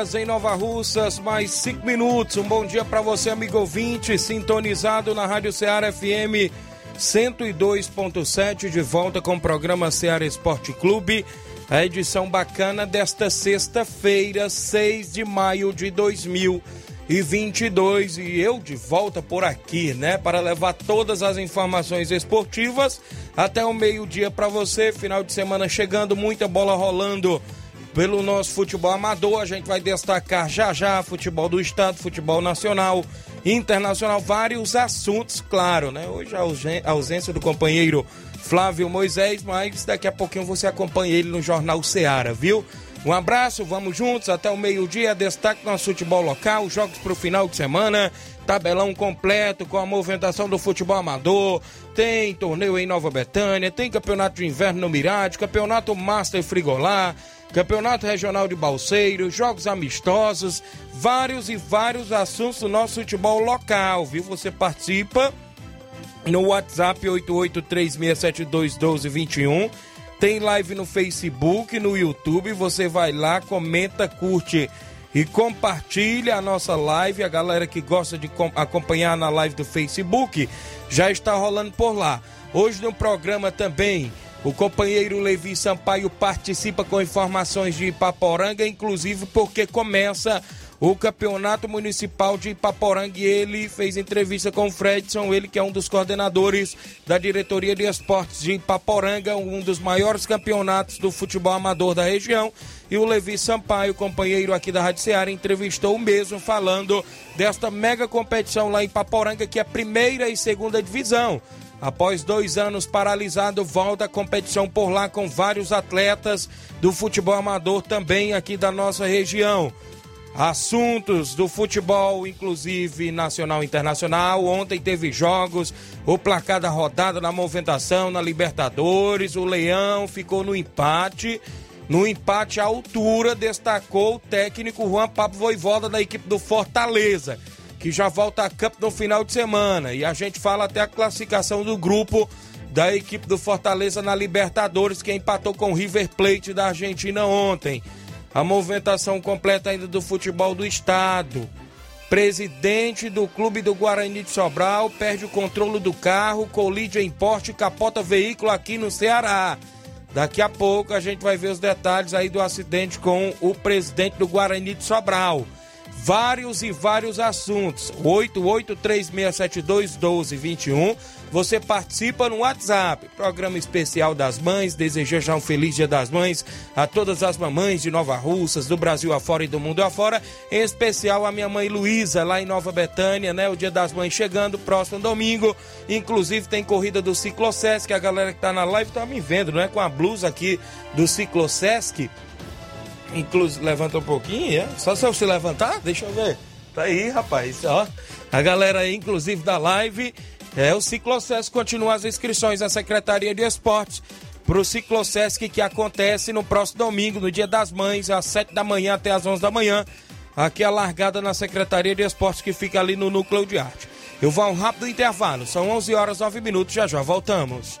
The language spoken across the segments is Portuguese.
Horas em Nova Russas, mais 5 minutos. Um bom dia para você, amigo ouvinte, sintonizado na Rádio Ceará FM 102.7, de volta com o programa Ceará Esporte Clube. A edição bacana desta sexta-feira, 6 de maio de 2022. E eu de volta por aqui, né, para levar todas as informações esportivas até o meio-dia para você. Final de semana chegando, muita bola rolando pelo nosso futebol amador. A gente vai destacar já já futebol do estado, futebol nacional, internacional, vários assuntos, claro, né? Hoje a ausência do companheiro Flávio Moisés, mas daqui a pouquinho você acompanha ele no Jornal Seara, viu? Um abraço, vamos juntos até o meio-dia. Destaque nosso futebol local, jogos para o final de semana, tabelão completo com a movimentação do futebol amador. Tem torneio em Nova Betânia, tem campeonato de inverno no Mirade, campeonato Master Frigolar. Campeonato Regional de Balseiro, jogos amistosos, vários e vários assuntos do nosso futebol local, viu? Você participa no WhatsApp 8836721221. Tem live no Facebook, no YouTube, você vai lá, comenta, curte e compartilha a nossa live. A galera que gosta de acompanhar na live do Facebook já está rolando por lá. Hoje no programa também o companheiro Levi Sampaio participa com informações de Ipaporanga, inclusive porque começa o Campeonato Municipal de Ipaporanga e ele fez entrevista com o Fredson, ele que é um dos coordenadores da diretoria de esportes de Ipaporanga, um dos maiores campeonatos do futebol amador da região. E o Levi Sampaio, companheiro aqui da Rádio Ceará, entrevistou o mesmo falando desta mega competição lá em Ipaporanga, que é a primeira e segunda divisão. Após dois anos paralisado, volta a competição por lá com vários atletas do futebol amador também aqui da nossa região. Assuntos do futebol, inclusive nacional e internacional. Ontem teve jogos, o placar da rodada na movimentação na Libertadores. O Leão ficou no empate. No empate à altura, destacou o técnico Juan Pablo Voivoda da equipe do Fortaleza que já volta a campo no final de semana. E a gente fala até a classificação do grupo da equipe do Fortaleza na Libertadores, que empatou com o River Plate da Argentina ontem. A movimentação completa ainda do futebol do estado. Presidente do clube do Guarani de Sobral perde o controle do carro, colide em porte capota veículo aqui no Ceará. Daqui a pouco a gente vai ver os detalhes aí do acidente com o presidente do Guarani de Sobral vários e vários assuntos. 8836721221. Você participa no WhatsApp. Programa especial das mães. Desejo já um feliz Dia das Mães a todas as mamães de Nova Russas, do Brasil afora e do mundo afora. Em especial a minha mãe Luísa, lá em Nova Betânia, né? O Dia das Mães chegando, próximo domingo. Inclusive tem corrida do Ciclosesc. A galera que tá na live tá me vendo, não é? Com a blusa aqui do Ciclosesc. Inclusive, levanta um pouquinho, é? Só se você levantar, deixa eu ver. Tá aí, rapaz, ó. A galera aí, inclusive, da live, é o Ciclocesc continua as inscrições na Secretaria de Esportes pro Ciclocesc que acontece no próximo domingo, no Dia das Mães, às 7 da manhã até às 11 da manhã. Aqui é a largada na Secretaria de Esportes que fica ali no Núcleo de Arte. Eu vou a um rápido intervalo, são 11 horas 9 minutos, já já voltamos.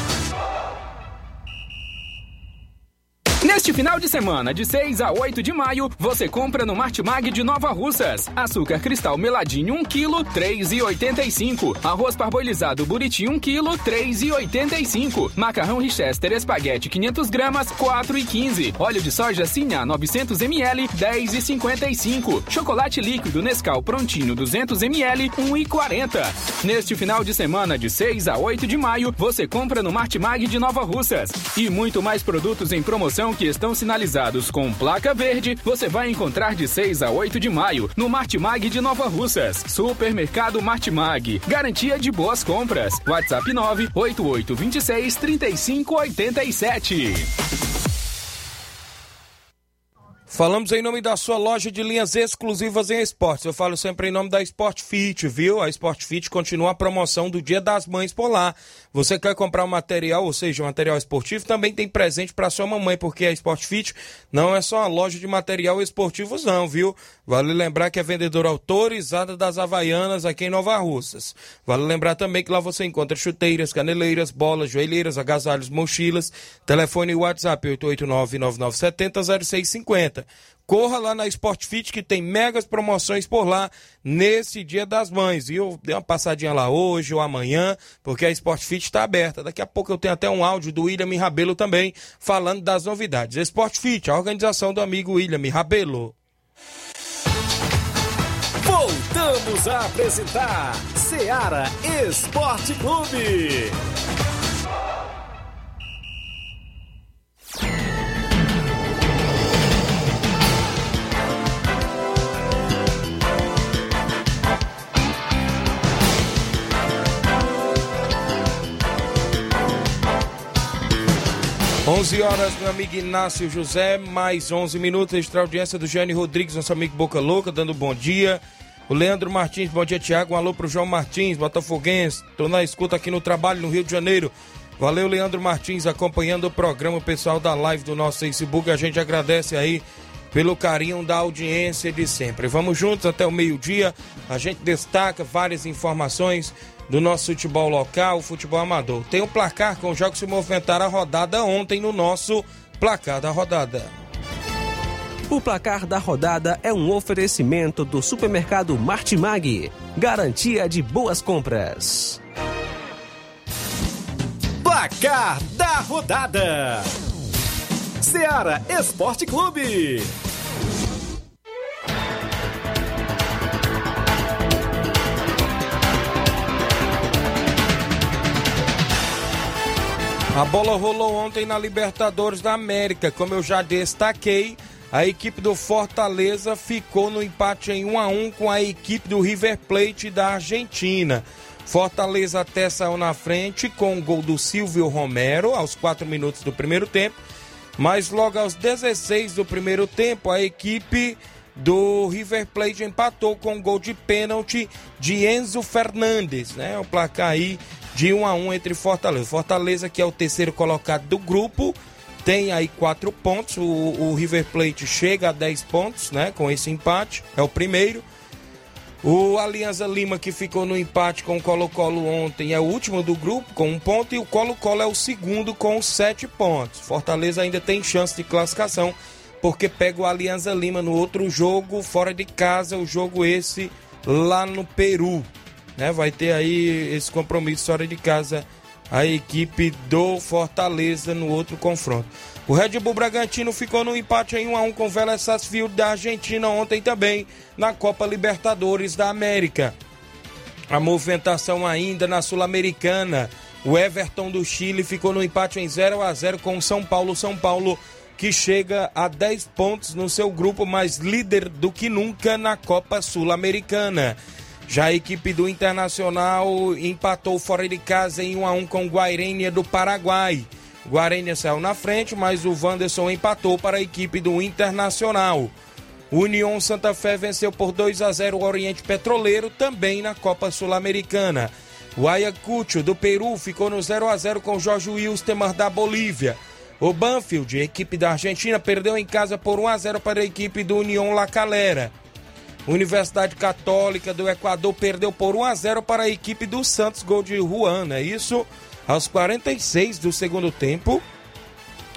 Neste final de semana, de 6 a 8 de maio, você compra no Martimag de Nova Russas. Açúcar cristal meladinho 1 kg, 3,85. Arroz parboilizado buriti 1 kg, 3,85. Macarrão Richester espaguete 500 gramas, 4,15. Óleo de soja Sinha 900 ml, 10,55. Chocolate líquido Nescau Prontinho 200 ml, 1,40. Neste final de semana, de 6 a 8 de maio, você compra no Martimag de Nova Russas. E muito mais produtos em promoção que estão sinalizados com placa verde, você vai encontrar de 6 a 8 de maio no Martimag de Nova Russas. Supermercado Martimag. Garantia de boas compras. WhatsApp 98826 3587. Falamos em nome da sua loja de linhas exclusivas em esportes. Eu falo sempre em nome da Sport Fit, viu? A Sport Fit continua a promoção do Dia das Mães por lá. Você quer comprar um material, ou seja, um material esportivo, também tem presente para sua mamãe, porque a Sport Fit não é só uma loja de material esportivo, não, viu? Vale lembrar que é vendedora autorizada das Havaianas aqui em Nova Russas. Vale lembrar também que lá você encontra chuteiras, caneleiras, bolas, joelheiras, agasalhos, mochilas. Telefone e WhatsApp 889 9970 0650. Corra lá na Sport Fit que tem megas promoções por lá nesse Dia das Mães. E eu dei uma passadinha lá hoje ou amanhã, porque a Sport Fit está aberta. Daqui a pouco eu tenho até um áudio do William Rabelo também falando das novidades. Sport Fit, a organização do amigo William Rabelo. Voltamos a apresentar Seara Esporte Clube. 11 horas, meu amigo Inácio José, mais 11 minutos, extra audiência do Jane Rodrigues, nosso amigo Boca Louca, dando bom dia. O Leandro Martins, bom dia, Tiago. Um alô pro João Martins, Botafoguense. Tô na escuta aqui no trabalho no Rio de Janeiro. Valeu, Leandro Martins, acompanhando o programa, pessoal da live do nosso Facebook. A gente agradece aí pelo carinho da audiência de sempre. Vamos juntos até o meio-dia. A gente destaca várias informações do nosso futebol local, o futebol amador. Tem um placar com jogos que se movimentaram a rodada ontem no nosso placar da rodada. O placar da rodada é um oferecimento do supermercado Martimag. Garantia de boas compras. Placar da rodada: Seara Esporte Clube. A bola rolou ontem na Libertadores da América. Como eu já destaquei, a equipe do Fortaleza ficou no empate em 1 a 1 com a equipe do River Plate da Argentina. Fortaleza até saiu na frente com o gol do Silvio Romero aos 4 minutos do primeiro tempo, mas logo aos 16 do primeiro tempo a equipe do River Plate empatou com gol de pênalti de Enzo Fernandes, né? O placar aí de 1 a 1 entre Fortaleza. Fortaleza, que é o terceiro colocado do grupo, tem aí quatro pontos. O, o, River Plate chega a 10 pontos, né? Com esse empate, é o primeiro. O Alianza Lima, que ficou no empate com o Colo-Colo ontem, é o último do grupo, com um ponto, e o Colo-Colo é o segundo com sete pontos. Fortaleza ainda tem chance de classificação, porque pega o Alianza Lima no outro jogo, fora de casa, o jogo esse lá no Peru né? Vai ter aí esse compromisso fora de casa a equipe do Fortaleza no outro confronto. O Red Bull Bragantino ficou no empate em 1 a 1 com o Vélez Sarsfield da Argentina ontem também na Copa Libertadores da América. A movimentação ainda na Sul-Americana. O Everton do Chile ficou no empate em 0 a 0 com o São Paulo. São Paulo que chega a 10 pontos no seu grupo, mais líder do que nunca na Copa Sul-Americana. Já a equipe do Internacional empatou fora de casa em 1 a 1 com Guairênia do Paraguai. Guarênia saiu na frente, mas o Wanderson empatou para a equipe do Internacional. União Santa Fé venceu por 2 a 0 o Oriente Petroleiro, também na Copa Sul-Americana. O Ayacucho do Peru ficou no 0 a 0 com Jorge Wilstermann da Bolívia. O Banfield, equipe da Argentina, perdeu em casa por 1 a 0 para a equipe do União La Calera. Universidade Católica do Equador perdeu por 1 a 0 para a equipe do Santos, gol de Juan, é isso? Aos 46 do segundo tempo.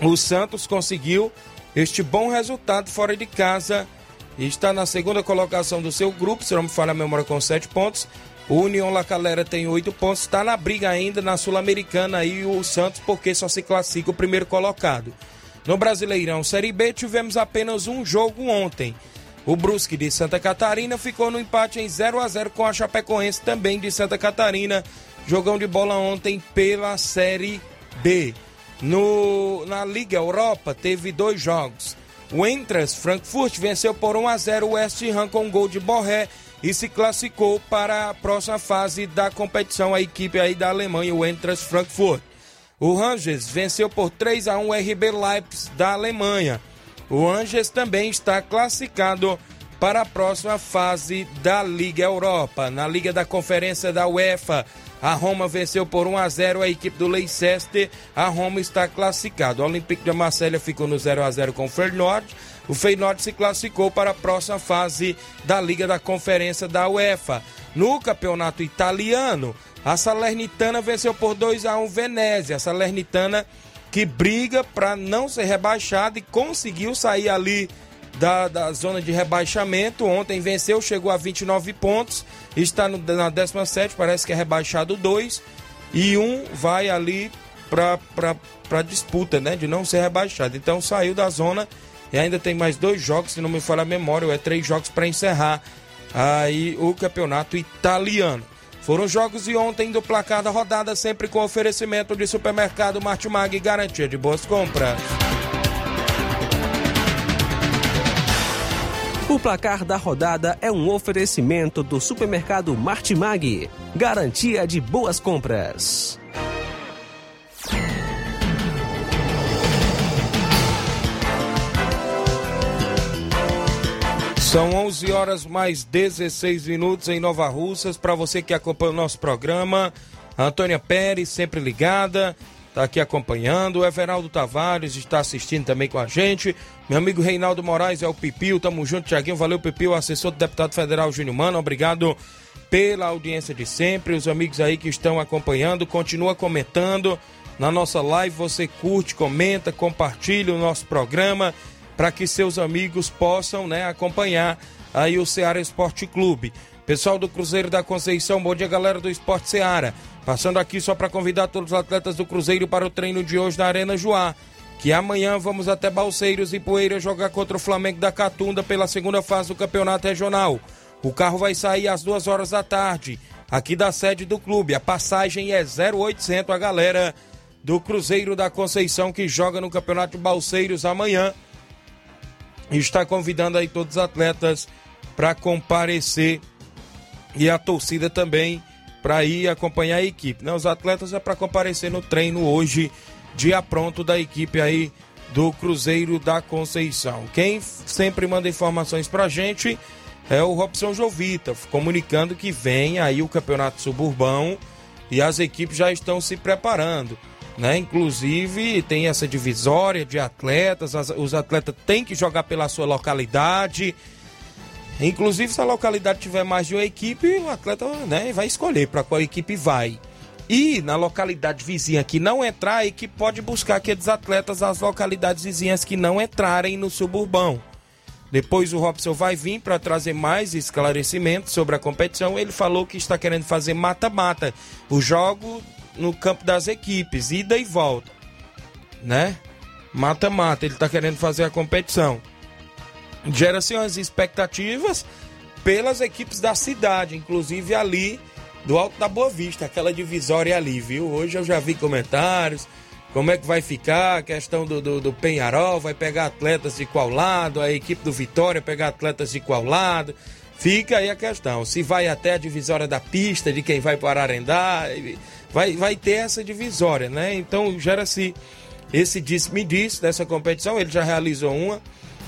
o Santos conseguiu este bom resultado fora de casa e está na segunda colocação do seu grupo, se não me falha a memória, com sete pontos. O União La Calera tem oito pontos, está na briga ainda na Sul-Americana aí o Santos, porque só se classifica o primeiro colocado. No Brasileirão Série B tivemos apenas um jogo ontem. O Brusque de Santa Catarina ficou no empate em 0 a 0 com a Chapecoense também de Santa Catarina. Jogão de bola ontem pela Série B. No, na Liga Europa teve dois jogos. O Entras Frankfurt venceu por 1 a 0 o West Ham com um gol de Borré e se classificou para a próxima fase da competição a equipe aí da Alemanha, o Entras Frankfurt. O Rangers venceu por 3 a 1 o RB Leipzig da Alemanha. O Rangers também está classificado para a próxima fase da Liga Europa. Na Liga da Conferência da UEFA, a Roma venceu por 1 a 0 a equipe do Leicester. A Roma está classificado. O Olympique de Marselha ficou no 0 a 0 com o Feyenoord. O Feyenoord se classificou para a próxima fase da Liga da Conferência da UEFA. No campeonato italiano, a Salernitana venceu por 2 a 1 Venezia. A Salernitana que briga para não ser rebaixada e conseguiu sair ali da, da zona de rebaixamento. Ontem venceu, chegou a 29 pontos, está no, na 17, parece que é rebaixado 2. E um vai ali para disputa, né? De não ser rebaixado. Então saiu da zona e ainda tem mais dois jogos, se não me falha a memória, ou é três jogos para encerrar aí o campeonato italiano. Foram jogos de ontem do placar da rodada, sempre com oferecimento de supermercado Martimag e garantia de boas compras. O placar da rodada é um oferecimento do supermercado Martimag, garantia de boas compras. São 11 horas mais 16 minutos em Nova Russas. Para você que acompanha o nosso programa, a Antônia Pérez, sempre ligada, está aqui acompanhando. O Everaldo Tavares está assistindo também com a gente. Meu amigo Reinaldo Moraes é o Pipio. Tamo junto, Tiaguinho. Valeu, Pipio, assessor do deputado federal Júnior Mano. Obrigado pela audiência de sempre. Os amigos aí que estão acompanhando, continua comentando. Na nossa live você curte, comenta, compartilha o nosso programa para que seus amigos possam né, acompanhar aí o Ceará Esporte Clube. Pessoal do Cruzeiro da Conceição, bom dia galera do Esporte Ceará. Passando aqui só para convidar todos os atletas do Cruzeiro para o treino de hoje na Arena Joá. Que amanhã vamos até Balseiros e Poeira jogar contra o Flamengo da Catunda pela segunda fase do Campeonato Regional. O carro vai sair às duas horas da tarde, aqui da sede do clube. A passagem é 0800 a galera do Cruzeiro da Conceição que joga no Campeonato Balseiros amanhã está convidando aí todos os atletas para comparecer e a torcida também para ir acompanhar a equipe. Né? Os atletas é para comparecer no treino hoje, dia pronto da equipe aí do Cruzeiro da Conceição. Quem sempre manda informações para a gente é o Robson Jovita, comunicando que vem aí o Campeonato Suburbão e as equipes já estão se preparando né? Inclusive tem essa divisória de atletas, as, os atletas têm que jogar pela sua localidade. Inclusive, se a localidade tiver mais de uma equipe, o atleta né, vai escolher para qual equipe vai. E na localidade vizinha que não entrar, a equipe pode buscar aqueles atletas das localidades vizinhas que não entrarem no suburbão. Depois o Robson vai vir para trazer mais esclarecimentos sobre a competição. Ele falou que está querendo fazer mata-mata. O jogo no campo das equipes, ida e volta, né? Mata-mata, ele está querendo fazer a competição. Gera-se umas expectativas pelas equipes da cidade, inclusive ali do Alto da Boa Vista, aquela divisória ali, viu? Hoje eu já vi comentários, como é que vai ficar a questão do, do, do, Penharol, vai pegar atletas de qual lado, a equipe do Vitória pegar atletas de qual lado. Fica aí a questão, se vai até a divisória da pista de quem vai para Ararendá, vai, vai ter essa divisória, né? Então gera-se esse disse-me-disse dessa competição. Ele já realizou uma,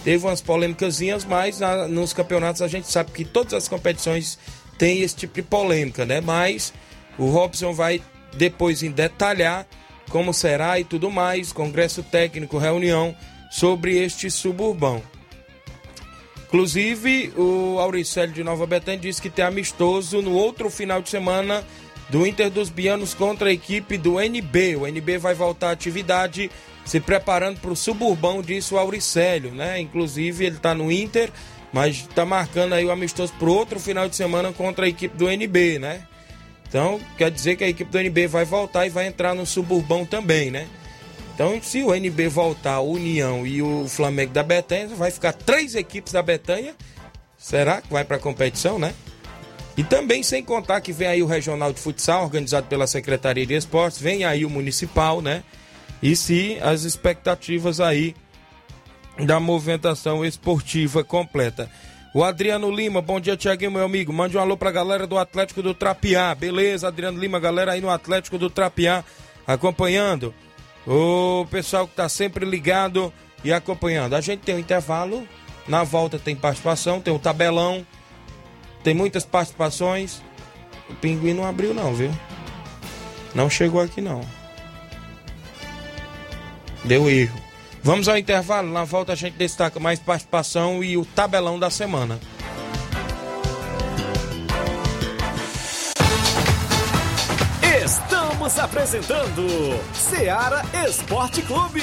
teve umas polêmicas, mas na, nos campeonatos a gente sabe que todas as competições têm esse tipo de polêmica, né? Mas o Robson vai depois em detalhar como será e tudo mais, congresso técnico, reunião sobre este suburbão. Inclusive, o Auricélio de Nova Betânia disse que tem amistoso no outro final de semana do Inter dos Bianos contra a equipe do NB. O NB vai voltar à atividade se preparando para o suburbão, disse o Auricélio, né? Inclusive ele está no Inter, mas está marcando aí o amistoso para outro final de semana contra a equipe do NB, né? Então quer dizer que a equipe do NB vai voltar e vai entrar no suburbão também, né? Então, se o NB voltar, a União e o Flamengo da Betanha, vai ficar três equipes da Betanha. Será que vai para a competição, né? E também sem contar que vem aí o Regional de Futsal, organizado pela Secretaria de Esportes, vem aí o Municipal, né? E se as expectativas aí da movimentação esportiva completa. O Adriano Lima, bom dia, Tiaguinho, meu amigo. Mande um alô pra galera do Atlético do Trapiá. Beleza, Adriano Lima, galera aí no Atlético do Trapiá acompanhando. O pessoal que tá sempre ligado e acompanhando. A gente tem um intervalo, na volta tem participação, tem o um tabelão, tem muitas participações. O pinguim não abriu, não, viu? Não chegou aqui, não. Deu erro. Vamos ao intervalo. Na volta a gente destaca mais participação e o tabelão da semana. Estamos apresentando Seara Esporte Clube.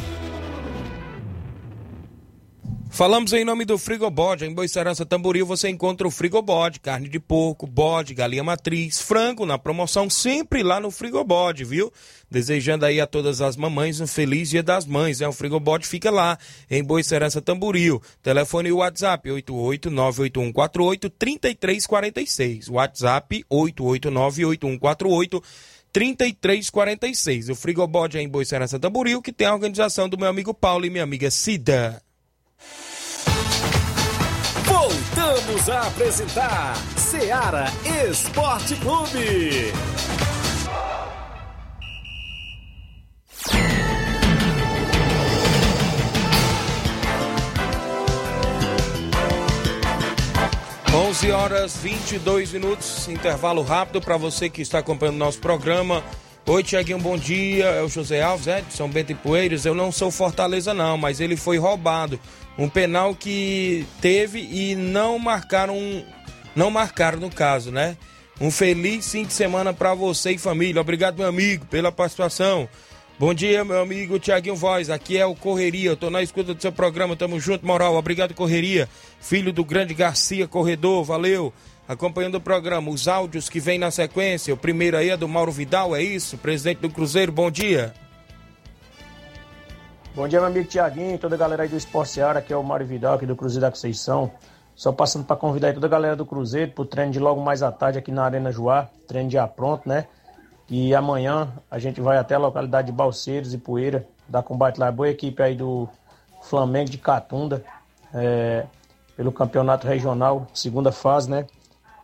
Falamos em nome do Frigobode. Em Boicerança Tamboril você encontra o Frigobode, carne de porco, bode, galinha matriz, frango na promoção, sempre lá no Frigobode, viu? Desejando aí a todas as mamães um feliz dia das mães, né? O Frigobode fica lá em Boicerança Tamboril. Telefone e WhatsApp 88981483346. WhatsApp 8898148 3346. O Frigobode é em Boicerança Tamboril, que tem a organização do meu amigo Paulo e minha amiga Cida. Voltamos a apresentar Seara Esporte Clube. 11 horas 22 minutos, intervalo rápido para você que está acompanhando nosso programa. Oi, Tiaguinho, bom dia. É o José Alves, é, de São Bento e Poeiras. Eu não sou Fortaleza, não, mas ele foi roubado. Um penal que teve e não marcaram, não marcaram no caso, né? Um feliz fim de semana para você e família. Obrigado, meu amigo, pela participação. Bom dia, meu amigo Tiaguinho Voz. Aqui é o Correria. Eu tô na escuta do seu programa. Tamo junto, moral. Obrigado, Correria. Filho do grande Garcia Corredor. Valeu acompanhando o programa. Os áudios que vem na sequência. O primeiro aí é do Mauro Vidal, é isso? Presidente do Cruzeiro, bom dia. Bom dia, meu amigo Tiaguinho, toda a galera aí do Esporte Seara, que é o Mário Vidal, aqui do Cruzeiro da Conceição. Só passando para convidar toda a galera do Cruzeiro pro treino de logo mais à tarde aqui na Arena Joá, treino já pronto, né? E amanhã a gente vai até a localidade de Balseiros e Poeira, dar combate lá. Boa equipe aí do Flamengo de Catunda, é, pelo campeonato regional, segunda fase, né?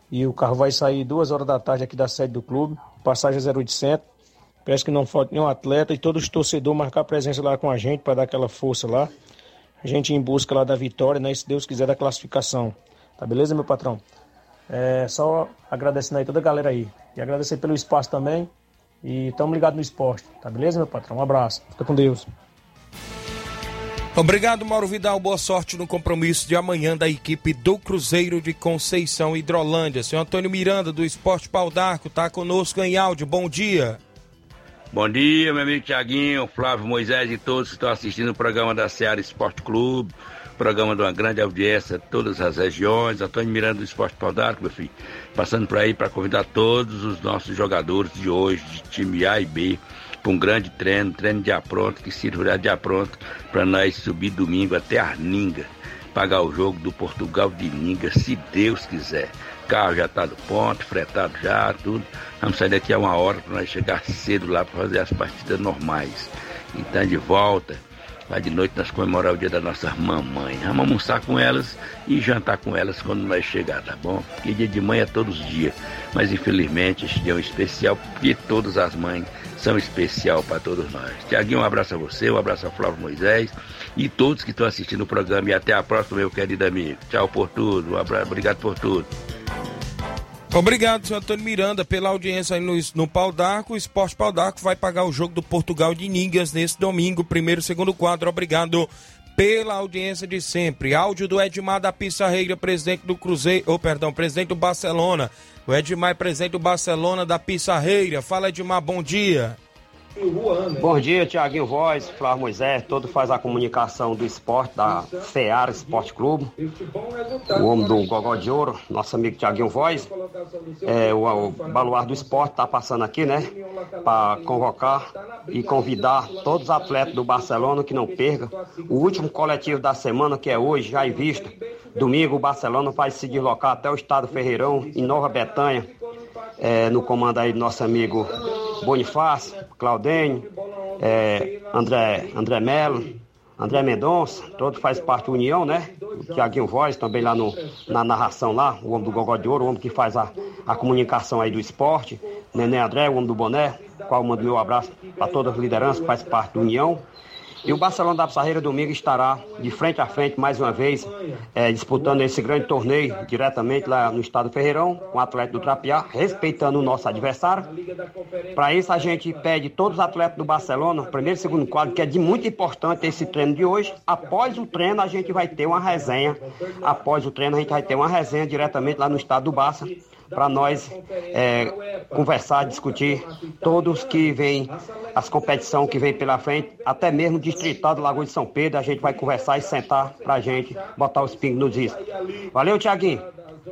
E o carro vai sair duas horas da tarde aqui da sede do clube, passagem 0800. Peço que não falte nenhum atleta e todos os torcedores marcar presença lá com a gente para dar aquela força lá. A gente em busca lá da vitória, né? Se Deus quiser, da classificação. Tá beleza, meu patrão? É, só agradecendo aí toda a galera aí. E agradecer pelo espaço também. E estamos ligados no esporte. Tá beleza, meu patrão? Um abraço. Fica com Deus. Obrigado, Mauro Vidal. Boa sorte no compromisso de amanhã da equipe do Cruzeiro de Conceição Hidrolândia. Senhor Antônio Miranda, do Esporte Pau d'Arco, está conosco em áudio. Bom dia. Bom dia, meu amigo Tiaguinho, Flávio Moisés e todos que estão assistindo o programa da Seara Esporte Clube, programa de uma grande audiência, todas as regiões. Antônio Miranda do Esporte Pau d'Arco, meu filho. Passando por aí para convidar todos os nossos jogadores de hoje, de time A e B para um grande treino, treino de apronto, que sirva de apronto para nós subir domingo até Arninga, pagar o jogo do Portugal de Ninga, se Deus quiser. Carro já está do ponto, fretado já, tudo. Vamos sair daqui a uma hora para nós chegar cedo lá para fazer as partidas normais. Então de volta Lá de noite nós comemorar o dia das nossas mamães. Vamos almoçar com elas e jantar com elas quando nós chegar, tá bom? Porque dia de mãe é todos os dias. Mas infelizmente este dia é um especial porque todas as mães são especial para todos nós. Tiaguinho, um abraço a você, um abraço ao Flávio Moisés e todos que estão assistindo o programa. E até a próxima, meu querido amigo. Tchau por tudo, um abraço, obrigado por tudo. Obrigado, senhor Antônio Miranda, pela audiência aí no, no Pau d'Arco. O Esporte Pau d'Arco vai pagar o jogo do Portugal de Ningas nesse domingo, primeiro e segundo quadro. Obrigado pela audiência de sempre. Áudio do Edmar da Pissarreira, presidente do Cruzeiro, ou oh, perdão, presidente do Barcelona. O Edmar presidente do Barcelona da Pissarreira. Fala, Edmar, bom dia. Bom dia, Tiaguinho Voz, Flávio Moisés, todo faz a comunicação do esporte, da Seara Esporte Clube. O homem do Gogó de Ouro, nosso amigo Tiaguinho Voz. É, o, o Baluar do Esporte está passando aqui, né? Para convocar e convidar todos os atletas do Barcelona que não percam. O último coletivo da semana, que é hoje, já em vista. Domingo, o Barcelona vai se deslocar até o estado Ferreirão, em Nova Betânia é, no comando aí do nosso amigo Bonifácio, Claudênio, é, André, André Melo, André Mendonça, todo faz parte da União, né? O Tiaguinho Voz, também lá no, na narração lá, o homem do Gogó de Ouro, o homem que faz a, a comunicação aí do esporte, Nenê André, o homem do boné, qual mando meu abraço para todas as lideranças que faz parte da União. E o Barcelona da Pissarreira domingo estará de frente a frente mais uma vez, é, disputando esse grande torneio diretamente lá no estado Ferreirão, com o Atlético do Trapiá, respeitando o nosso adversário. Para isso a gente pede todos os atletas do Barcelona, primeiro e segundo quadro, que é de muito importante esse treino de hoje. Após o treino a gente vai ter uma resenha. Após o treino a gente vai ter uma resenha diretamente lá no estado do Barça para nós é, conversar, discutir todos que vêm, as competições que vêm pela frente, até mesmo distrital do Lagoa de São Pedro, a gente vai conversar e sentar para a gente botar os pingos nos is. Valeu, Tiaguinho.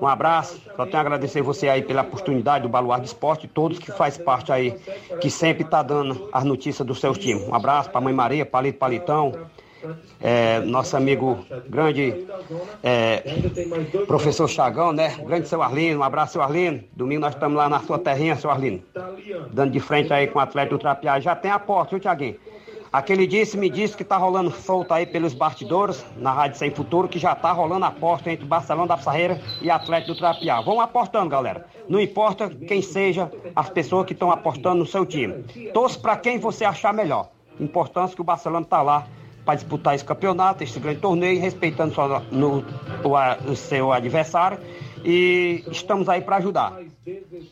Um abraço, só tenho a agradecer você aí pela oportunidade do Baluar do Esporte todos que faz parte aí, que sempre está dando as notícias dos seus times. Um abraço para a Mãe Maria, Palito Palitão, é, nosso amigo grande é, professor Chagão, né? Grande seu Arlino, um abraço, seu Arlino. Domingo nós estamos lá na sua terrinha, seu Arlino. Dando de frente aí com o atleta do Trapiá. Já tem a porta, viu, Tiaguinho? Aquele disse, me disse que tá rolando solto aí pelos bastidores, na Rádio Sem Futuro, que já tá rolando a aposta entre o Barcelona da Pissarreira e Atlético do Trapiá. Vão apostando, galera. Não importa quem seja as pessoas que estão apostando no seu time. Torce para quem você achar melhor. Importância que o Barcelona tá lá para disputar esse campeonato, esse grande torneio, respeitando no, o, o seu adversário. E estamos aí para ajudar.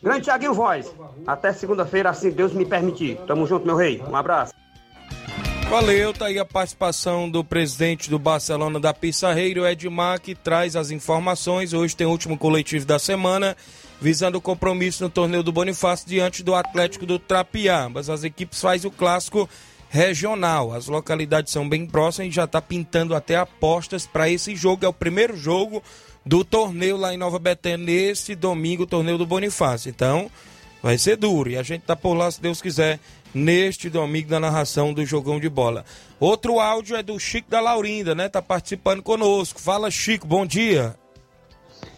Grande Thiaguinho Voz. Até segunda-feira, assim Deus me permitir. Tamo junto, meu rei. Um abraço. Valeu, tá aí a participação do presidente do Barcelona da Pissarreira, Edmar, que traz as informações. Hoje tem o último coletivo da semana, visando o compromisso no torneio do Bonifácio diante do Atlético do Trapiá. Mas as equipes fazem o clássico regional. As localidades são bem próximas e já está pintando até apostas para esse jogo. É o primeiro jogo do torneio lá em Nova Betânia, nesse domingo, o torneio do Bonifácio. Então, vai ser duro. E a gente tá por lá, se Deus quiser, neste domingo da narração do jogão de bola. Outro áudio é do Chico da Laurinda, né? Tá participando conosco. Fala, Chico, bom dia.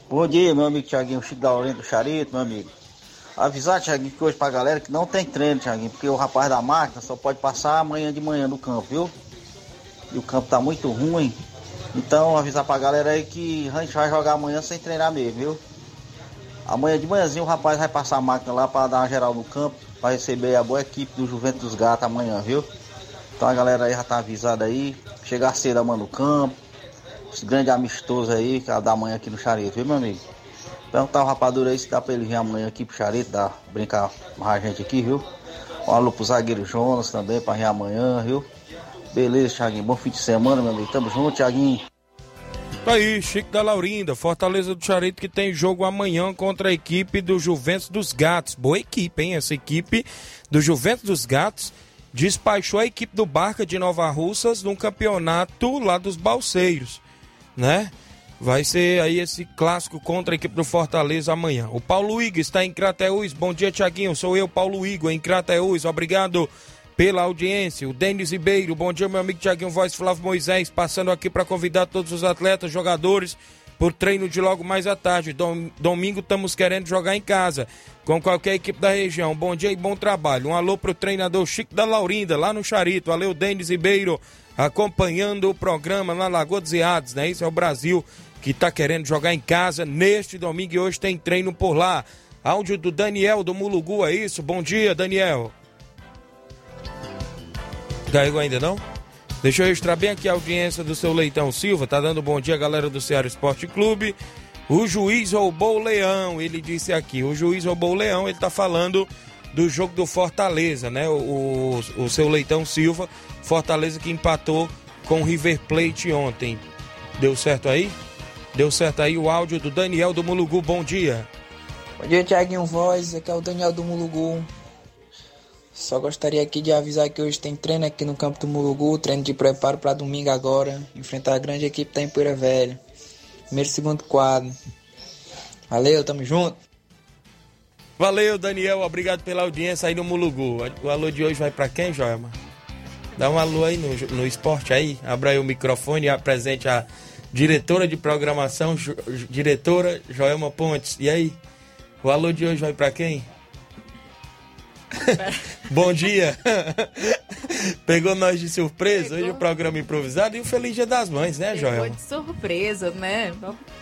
Bom dia, meu amigo Tiaguinho, Chico da Laurinda do Charito, meu amigo. Avisar, Tiaguinho, que hoje pra galera que não tem treino, Tiaguinho, porque o rapaz da máquina só pode passar amanhã de manhã no campo, viu? E o campo tá muito ruim. Então avisar pra galera aí que a gente vai jogar amanhã sem treinar mesmo, viu? Amanhã de manhãzinho o rapaz vai passar a máquina lá para dar uma geral no campo, para receber a boa equipe do Juventus dos Gatos amanhã, viu? Então a galera aí já tá avisada aí. Chegar cedo amanhã no campo. Esse grande amistoso aí, que é da manhã aqui no Charito, viu meu amigo? Tá o rapadura aí, se dá pra ele vir amanhã aqui pro Charito, dá, brincar com a gente aqui, viu? Um alô pro zagueiro Jonas também pra vir amanhã, viu? Beleza, Thiaguinho. Bom fim de semana, meu amigo. Tamo junto, Thiaguinho. Tá aí, Chico da Laurinda, Fortaleza do Charito que tem jogo amanhã contra a equipe do Juventus dos Gatos. Boa equipe, hein? Essa equipe do Juventus dos Gatos despachou a equipe do Barca de Nova Russas num campeonato lá dos Balseiros, né? Vai ser aí esse clássico contra a equipe do Fortaleza amanhã. O Paulo Igor está em Crateús. Bom dia, Tiaguinho. Sou eu, Paulo Igor, em Crateús. Obrigado pela audiência. O Denis Ribeiro. Bom dia, meu amigo Tiaguinho Voz Flávio Moisés. Passando aqui para convidar todos os atletas, jogadores, por treino de logo mais à tarde. Dom, domingo estamos querendo jogar em casa com qualquer equipe da região. Bom dia e bom trabalho. Um alô pro treinador Chico da Laurinda, lá no Charito. Valeu, Denis Ribeiro. acompanhando o programa na Lagoa dos Iados, né? Isso é o Brasil que está querendo jogar em casa neste domingo e hoje tem treino por lá. Áudio do Daniel do Mulugu, é isso? Bom dia, Daniel. Carregou ainda não? Deixa eu registrar bem aqui a audiência do seu Leitão Silva. Tá dando bom dia, galera do Ceará Esporte Clube. O juiz roubou o leão, ele disse aqui. O juiz roubou o leão, ele tá falando do jogo do Fortaleza, né? O, o, o seu Leitão Silva, Fortaleza que empatou com o River Plate ontem. Deu certo aí? Deu certo aí o áudio do Daniel do Mulugu. Bom dia. Bom dia, Thiaguinho Voz. Aqui é o Daniel do Mulugu. Só gostaria aqui de avisar que hoje tem treino aqui no campo do Mulugu, treino de preparo para domingo agora, enfrentar a grande equipe da Empoeira Velha. Primeiro e segundo quadro. Valeu, tamo junto. Valeu, Daniel. Obrigado pela audiência aí no Mulugu. O alô de hoje vai para quem, Joelma? Dá um alô aí no, no esporte aí. Abra aí o microfone e apresente a diretora de programação, jo, diretora Joelma Pontes. E aí? O alô de hoje vai para quem? Bom dia! Pegou nós de surpresa, Pegou. hoje o programa improvisado e o Feliz Dia das Mães, né, Joel? Pegou de surpresa, né?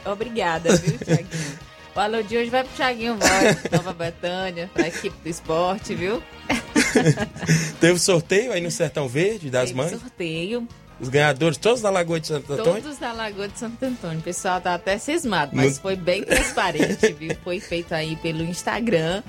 Obrigada, viu, Tiaguinho? O alô de hoje vai pro Thiaguinho Voz, Nova Betânia, pra equipe do esporte, viu? Teve sorteio aí no Sertão Verde das Teve mães? sorteio. Os ganhadores, todos da Lagoa de Santo Antônio? Todos da Lagoa de Santo Antônio. O pessoal tá até cismado, mas foi bem transparente, viu? Foi feito aí pelo Instagram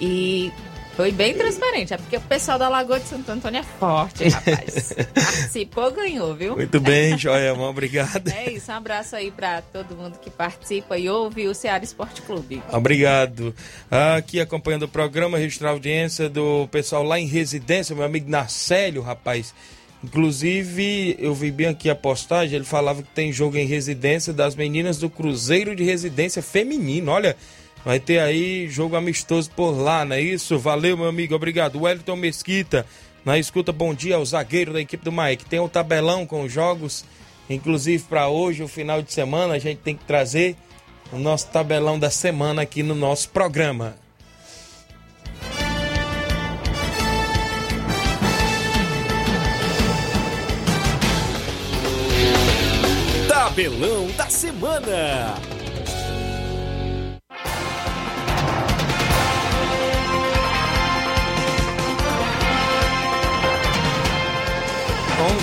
e foi bem transparente, é porque o pessoal da Lagoa de Santo Antônio é forte, rapaz. Participou, ganhou, viu? Muito bem, Joelma, obrigado. É isso, um abraço aí para todo mundo que participa e ouve o Ceará Esporte Clube. Obrigado. Aqui acompanhando o programa, registrar a audiência do pessoal lá em residência, meu amigo Narcélio, rapaz. Inclusive, eu vi bem aqui a postagem, ele falava que tem jogo em residência das meninas do Cruzeiro de Residência Feminino. Olha, Vai ter aí jogo amistoso por lá, não é isso? Valeu, meu amigo, obrigado. Wellington Mesquita, na escuta, bom dia ao zagueiro da equipe do Mike. Tem o um tabelão com os jogos, inclusive para hoje, o final de semana, a gente tem que trazer o nosso tabelão da semana aqui no nosso programa. Tabelão da semana.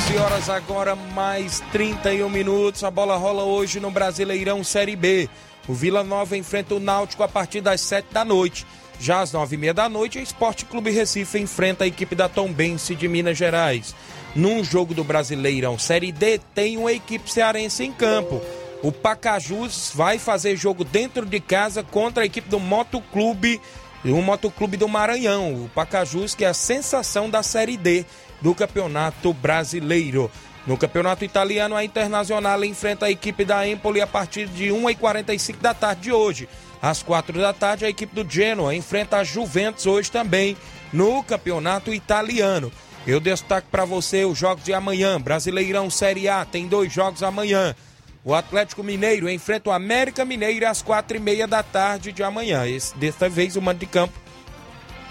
11 horas agora, mais 31 minutos. A bola rola hoje no Brasileirão Série B. O Vila Nova enfrenta o Náutico a partir das 7 da noite. Já às 9 e meia da noite, o Esporte Clube Recife enfrenta a equipe da Tombense de Minas Gerais. Num jogo do Brasileirão Série D, tem uma equipe cearense em campo. O Pacajus vai fazer jogo dentro de casa contra a equipe do Motoclube, o Motoclube do Maranhão. O Pacajus, que é a sensação da Série D do Campeonato Brasileiro. No Campeonato Italiano, a Internacional enfrenta a equipe da Empoli a partir de 1h45 da tarde de hoje. Às 4 da tarde, a equipe do Genoa enfrenta a Juventus hoje também no Campeonato Italiano. Eu destaco para você os jogos de amanhã. Brasileirão Série A tem dois jogos amanhã. O Atlético Mineiro enfrenta o América Mineiro às quatro e meia da tarde de amanhã. Esse, desta vez o mando de campo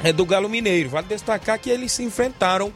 é do Galo Mineiro. Vale destacar que eles se enfrentaram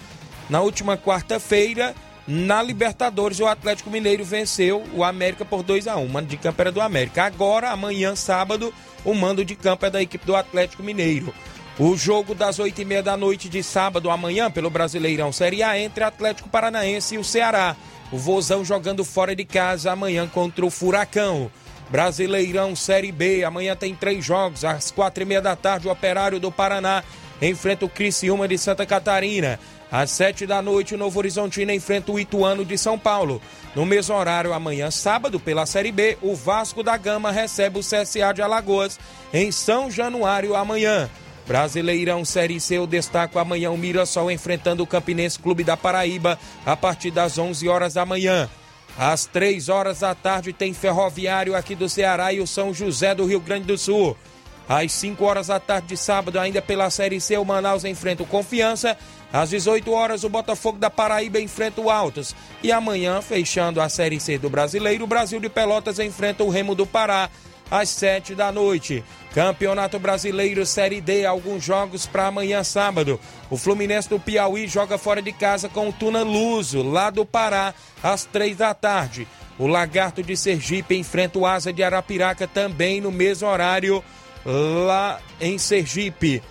na última quarta-feira, na Libertadores, o Atlético Mineiro venceu o América por 2 a 1 O mando de campo era do América. Agora, amanhã, sábado, o mando de campo é da equipe do Atlético Mineiro. O jogo das 8 e meia da noite de sábado, amanhã, pelo Brasileirão Série A, entre Atlético Paranaense e o Ceará. O Vozão jogando fora de casa amanhã contra o Furacão. Brasileirão Série B, amanhã tem três jogos. Às quatro e meia da tarde, o Operário do Paraná enfrenta o Criciúma de Santa Catarina. Às sete da noite, o Novo Horizontino enfrenta o Ituano de São Paulo. No mesmo horário, amanhã, sábado, pela Série B, o Vasco da Gama recebe o CSA de Alagoas em São Januário amanhã. Brasileirão Série C, eu destaco amanhã o Mirassol enfrentando o Campinense Clube da Paraíba a partir das 11 horas da manhã. Às 3 horas da tarde tem Ferroviário aqui do Ceará e o São José do Rio Grande do Sul. Às 5 horas da tarde de sábado, ainda pela Série C, o Manaus enfrenta o Confiança às 18 horas, o Botafogo da Paraíba enfrenta o Altos. E amanhã, fechando a Série C do Brasileiro, o Brasil de Pelotas enfrenta o Remo do Pará. Às 7 da noite. Campeonato Brasileiro Série D, alguns jogos para amanhã sábado. O Fluminense do Piauí joga fora de casa com o Tuna Luso, lá do Pará, às 3 da tarde. O Lagarto de Sergipe enfrenta o Asa de Arapiraca também no mesmo horário lá em Sergipe.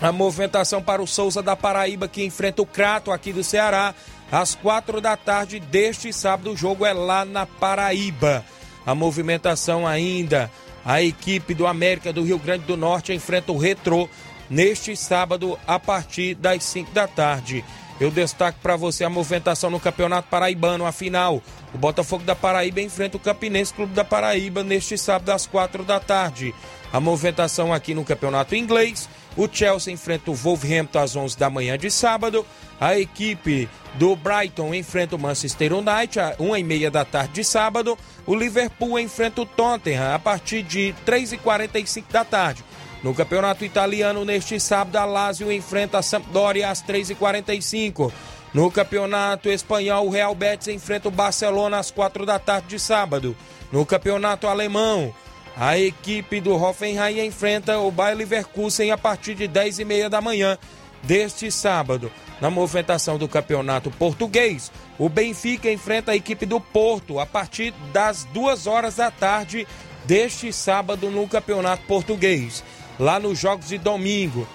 A movimentação para o Souza da Paraíba que enfrenta o Crato aqui do Ceará às quatro da tarde deste sábado. O jogo é lá na Paraíba. A movimentação ainda a equipe do América do Rio Grande do Norte enfrenta o Retrô neste sábado a partir das 5 da tarde. Eu destaco para você a movimentação no Campeonato Paraibano, a final. O Botafogo da Paraíba enfrenta o Campinense Clube da Paraíba neste sábado às 4 da tarde. A movimentação aqui no Campeonato Inglês. O Chelsea enfrenta o Wolverhampton às 11 da manhã de sábado. A equipe do Brighton enfrenta o Manchester United às 1h30 da tarde de sábado. O Liverpool enfrenta o Tottenham a partir de 3h45 da tarde. No Campeonato Italiano, neste sábado, a Lazio enfrenta a Sampdoria às 3h45. No Campeonato Espanhol, o Real Betis enfrenta o Barcelona às 4 da tarde de sábado. No Campeonato Alemão, a equipe do Hoffenheim enfrenta o Bayer Leverkusen a partir de 10h30 da manhã deste sábado. Na movimentação do Campeonato Português, o Benfica enfrenta a equipe do Porto a partir das 2 horas da tarde deste sábado no Campeonato Português. Lá nos jogos de domingo,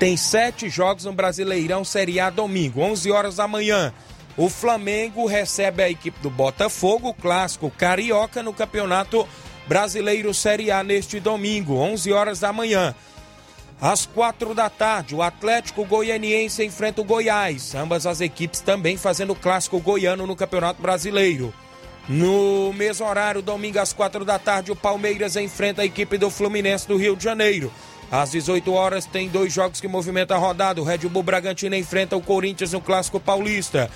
tem sete jogos no Brasileirão Série A domingo, 11 horas da manhã. O Flamengo recebe a equipe do Botafogo, clássico carioca, no Campeonato Brasileiro Série A neste domingo, 11 horas da manhã. Às quatro da tarde, o Atlético Goianiense enfrenta o Goiás. Ambas as equipes também fazendo o clássico goiano no Campeonato Brasileiro. No mesmo horário, domingo às quatro da tarde, o Palmeiras enfrenta a equipe do Fluminense do Rio de Janeiro. Às 18 horas, tem dois jogos que movimentam a rodada. O Red Bull Bragantino enfrenta o Corinthians no Clássico Paulista.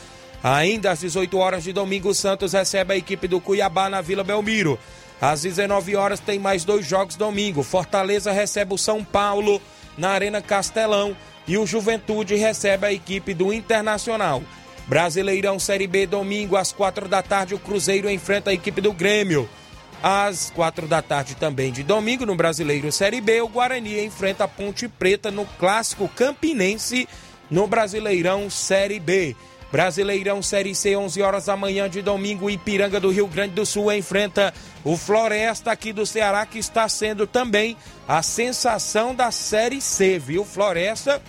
Ainda às 18 horas de domingo, o Santos recebe a equipe do Cuiabá na Vila Belmiro. Às 19 horas tem mais dois jogos domingo. Fortaleza recebe o São Paulo na Arena Castelão e o Juventude recebe a equipe do Internacional. Brasileirão Série B domingo às quatro da tarde o Cruzeiro enfrenta a equipe do Grêmio. Às quatro da tarde também de domingo no Brasileiro Série B o Guarani enfrenta a Ponte Preta no clássico Campinense no Brasileirão Série B. Brasileirão Série C, 11 horas da manhã de domingo, Ipiranga do Rio Grande do Sul enfrenta o Floresta aqui do Ceará, que está sendo também a sensação da Série C, viu? Floresta,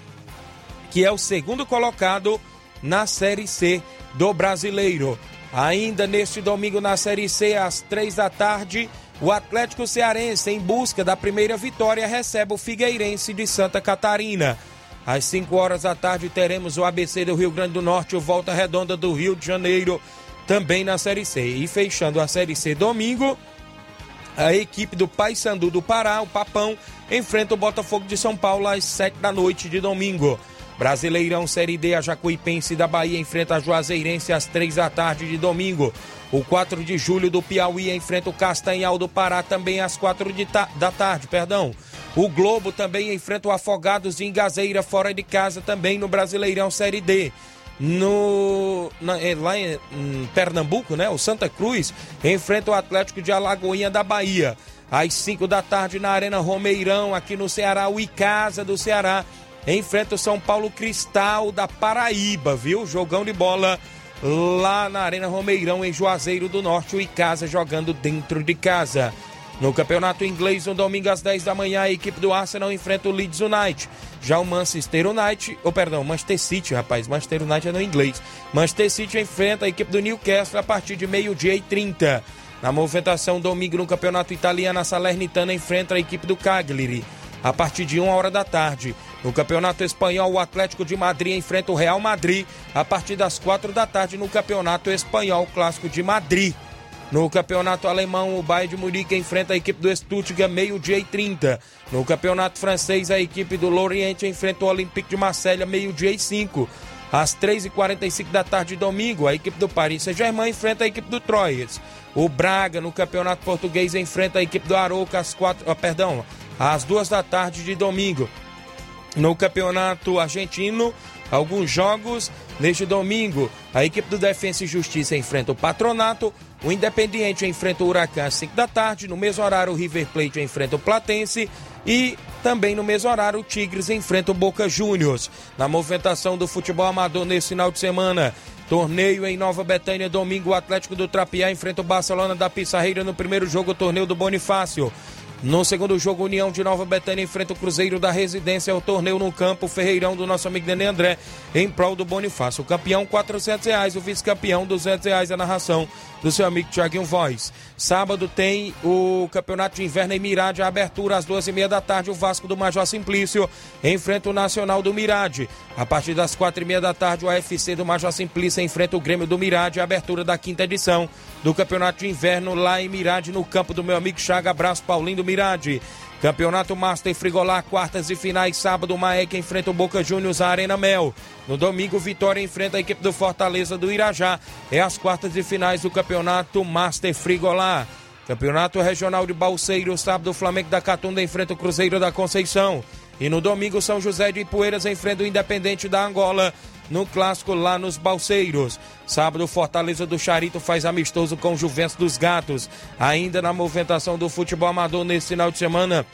que é o segundo colocado na Série C do Brasileiro. Ainda neste domingo na Série C, às três da tarde, o Atlético Cearense, em busca da primeira vitória, recebe o Figueirense de Santa Catarina. Às 5 horas da tarde teremos o ABC do Rio Grande do Norte, o Volta Redonda do Rio de Janeiro, também na Série C. E fechando a Série C domingo, a equipe do Paysandu do Pará, o Papão, enfrenta o Botafogo de São Paulo às 7 da noite de domingo. Brasileirão Série D, a Jacuipense da Bahia enfrenta a Juazeirense às 3 da tarde de domingo. O 4 de julho do Piauí enfrenta o Castanhal do Pará também às 4 de ta da tarde, perdão. O Globo também enfrenta o Afogados de Ingazeira fora de casa também no Brasileirão Série D. No, na, é, lá em, em Pernambuco, né? O Santa Cruz enfrenta o Atlético de Alagoinha da Bahia. Às 5 da tarde na Arena Romeirão, aqui no Ceará, o Icasa do Ceará enfrenta o São Paulo Cristal da Paraíba, viu? Jogão de bola lá na Arena Romeirão, em Juazeiro do Norte, o Icasa jogando dentro de casa. No campeonato inglês, no domingo às 10 da manhã, a equipe do Arsenal enfrenta o Leeds United. Já o Manchester United, ou oh, perdão, Manchester City, rapaz, Manchester United é no inglês. Manchester City enfrenta a equipe do Newcastle a partir de meio-dia e 30. Na movimentação, domingo no campeonato italiano, a Salernitana enfrenta a equipe do Cagliari a partir de 1 hora da tarde. No Campeonato Espanhol, o Atlético de Madrid enfrenta o Real Madrid a partir das 4 da tarde no Campeonato Espanhol Clássico de Madrid. No campeonato alemão, o Bayern de Munique enfrenta a equipe do Stuttgart meio-dia e 30. No campeonato francês, a equipe do Lorient enfrenta o Olympique de Marselha meio-dia e 5. Às 3h45 da tarde, domingo, a equipe do Paris Saint-Germain enfrenta a equipe do Troyes. O Braga, no campeonato português, enfrenta a equipe do Arouca às, quatro, oh, perdão, às 2 da tarde de domingo. No campeonato argentino, alguns jogos. Neste domingo, a equipe do Defensa e Justiça enfrenta o Patronato, o Independiente enfrenta o Huracan às 5 da tarde, no mesmo horário o River Plate enfrenta o Platense e também no mesmo horário o Tigres enfrenta o Boca Juniors. Na movimentação do futebol amador nesse final de semana, Torneio em Nova Betânia, domingo, o Atlético do Trapiá enfrenta o Barcelona da Pissarreira no primeiro jogo, o torneio do Bonifácio. No segundo jogo, União de Nova Betânia enfrenta o Cruzeiro da Residência, o torneio no campo, Ferreirão do nosso amigo Nenê André, em prol do Bonifácio. O campeão, 400 reais, o vice-campeão, 200 reais a narração do seu amigo Tiaguinho Voz. Sábado tem o Campeonato de Inverno em Mirade, a abertura às duas e meia da tarde, o Vasco do Major Simplício enfrenta o Nacional do Mirade. A partir das quatro e meia da tarde, o AFC do Major Simplício enfrenta o Grêmio do Mirade, a abertura da quinta edição do Campeonato de Inverno lá em Mirade, no campo do meu amigo Chaga. Abraço, Paulinho do Mirade. Campeonato Master Frigolar, quartas e finais, sábado, Maek enfrenta o Boca Juniors, Arena Mel. No domingo, Vitória enfrenta a equipe do Fortaleza do Irajá. É as quartas e finais do Campeonato Master Frigolar. Campeonato Regional de Balseiro, sábado, o Flamengo da Catunda enfrenta o Cruzeiro da Conceição. E no domingo, São José de Ipueiras enfrenta o Independente da Angola no clássico lá nos Balseiros. Sábado, Fortaleza do Charito faz amistoso com o Juventus dos Gatos. Ainda na movimentação do futebol amador nesse final de semana,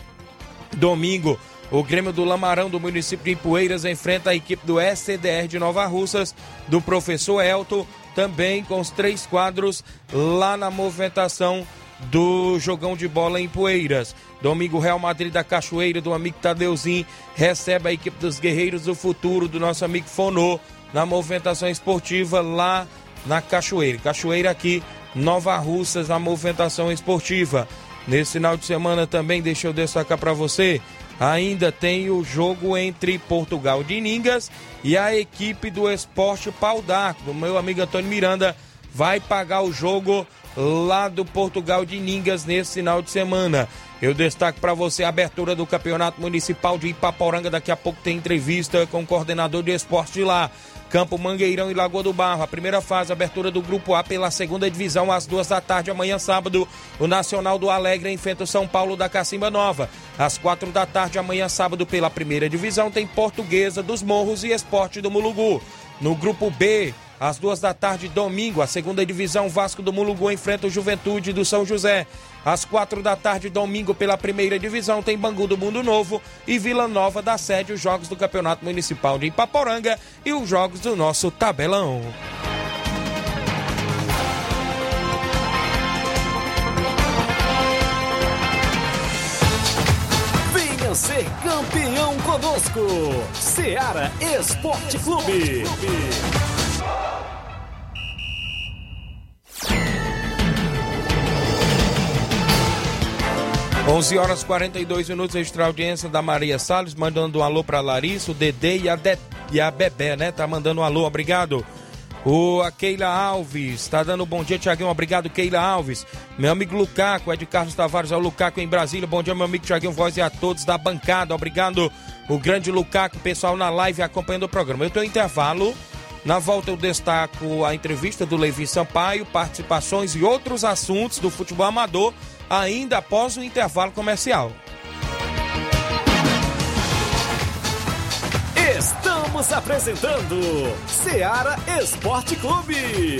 domingo, o Grêmio do Lamarão do município de Ipueiras enfrenta a equipe do SCDR de Nova Russas, do professor Elton, também com os três quadros lá na movimentação do jogão de bola em Poeiras. Domingo, Real Madrid da Cachoeira, do amigo Tadeuzinho, recebe a equipe dos Guerreiros do Futuro, do nosso amigo Fonô, na movimentação esportiva lá na Cachoeira. Cachoeira aqui, Nova Russas, na movimentação esportiva. Nesse final de semana também, deixa eu destacar para você, ainda tem o jogo entre Portugal de Ningas e a equipe do Esporte Pau d'Arco, do meu amigo Antônio Miranda, vai pagar o jogo lá do Portugal de Ningas nesse final de semana. Eu destaco para você a abertura do Campeonato Municipal de Ipaporanga. Daqui a pouco tem entrevista com o coordenador de esporte de lá. Campo Mangueirão e Lagoa do Barro. A primeira fase, abertura do Grupo A pela segunda divisão, às duas da tarde, amanhã sábado. O Nacional do Alegre enfrenta o São Paulo da Cacimba Nova. Às quatro da tarde, amanhã sábado, pela primeira divisão, tem Portuguesa dos Morros e Esporte do Mulugu. No Grupo B, às duas da tarde, domingo, a segunda divisão Vasco do Mulugu enfrenta o Juventude do São José. Às quatro da tarde, domingo, pela primeira divisão, tem Bangu do Mundo Novo e Vila Nova da sede, os jogos do Campeonato Municipal de Ipaporanga e os jogos do nosso tabelão. Venha ser campeão conosco, Seara Esporte Clube. 11 horas 42 minutos, extra audiência da Maria Salles, mandando um alô pra Larissa, o Dedê e a, De... e a Bebé, né? Tá mandando um alô, obrigado. O a Keila Alves, tá dando um bom dia, Tiaguinho, obrigado, Keila Alves. Meu amigo Lucaco, é de Carlos Tavares, é o Lucaco em Brasília, bom dia, meu amigo Tiaguinho Voz e a todos da bancada, obrigado. O grande Lucaco, pessoal na live acompanhando o programa. Eu tenho intervalo, na volta eu destaco a entrevista do Levi Sampaio, participações e outros assuntos do futebol amador ainda após o intervalo comercial. Estamos apresentando Seara Esporte Clube.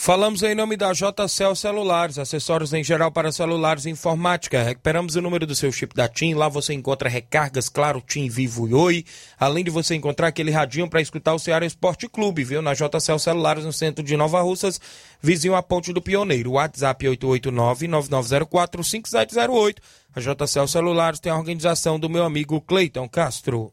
Falamos em nome da JCL Celulares, acessórios em geral para celulares e informática. Recuperamos o número do seu chip da TIM. Lá você encontra recargas, claro, TIM, Vivo e Oi. Além de você encontrar aquele radinho para escutar o Ceará Esporte Clube, viu? Na JCL Celulares, no centro de Nova Russas, vizinho à Ponte do Pioneiro. WhatsApp 889-9904-5708. A JCL Celulares tem a organização do meu amigo Cleiton Castro.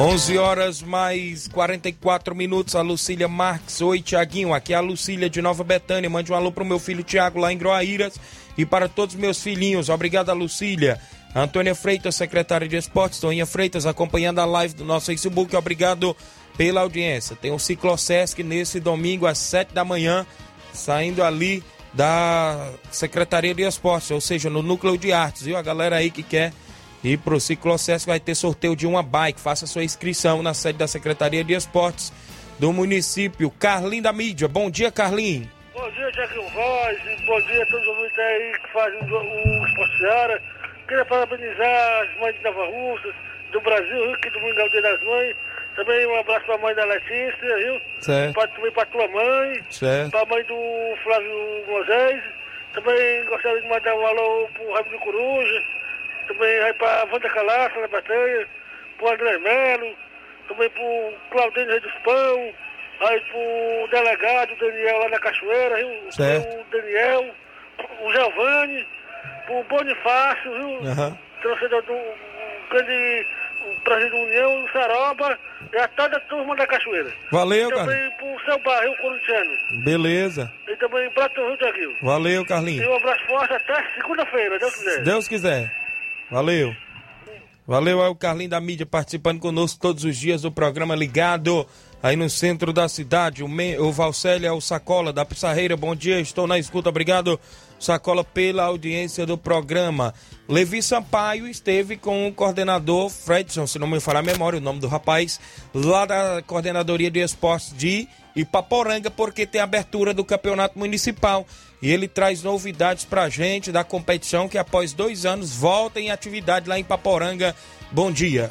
11 horas mais 44 minutos. A Lucília Marques. Oi, Tiaguinho. Aqui é a Lucília de Nova Betânia. Mande um alô pro meu filho Tiago lá em Groaíras e para todos os meus filhinhos. Obrigado, Lucília. Antônia Freitas, secretária de Esportes. Toninha Freitas acompanhando a live do nosso Facebook. Obrigado pela audiência. Tem um Ciclosesc nesse domingo às 7 da manhã, saindo ali da Secretaria de Esportes, ou seja, no Núcleo de Artes, viu? A galera aí que quer e para o Ciclocesc vai ter sorteio de uma bike. Faça sua inscrição na sede da Secretaria de Esportes do município. Carlinho da Mídia. Bom dia, Carlinho. Bom dia, Tiago Voz. Bom dia a todos os ouvintes aí que fazem o, o Esporte Seara. Queria parabenizar as mães de Nova Russas, do Brasil, que domingo é o Dia das Mães. Também um abraço para a mãe da Letícia, viu? Certo. Pra, também para tua mãe. Certo. Para a mãe do Flávio Moisés. Também gostaria de mandar um alô para o de Coruja também vai para Wanda Calaça, na Batanha, pro André Melo, também pro Claudinho Rei dos Pão, aí pro delegado Daniel lá na Cachoeira, viu? Certo. O Daniel, o Giovanni, pro Bonifácio, viu? Aham. Torcedor do o grande o presidente da União, o Saroba, e a toda a turma da Cachoeira. Valeu, e também pro seu barril corintiano. Beleza. E também pra tu, Rio de Aguil. Valeu, E Carlinho. um abraço forte até segunda-feira, Deus quiser. Se Deus quiser. Valeu. Valeu, é o Carlinho da mídia participando conosco todos os dias do programa Ligado, aí no centro da cidade. O, Me, o Valcélio é o Sacola da Pissarreira. Bom dia, estou na escuta. Obrigado, Sacola, pela audiência do programa. Levi Sampaio esteve com o coordenador Fredson, se não me falar a memória, o nome do rapaz, lá da Coordenadoria de Esportes de Ipaporanga, porque tem abertura do Campeonato Municipal. E ele traz novidades pra gente da competição que após dois anos volta em atividade lá em Paporanga. Bom dia.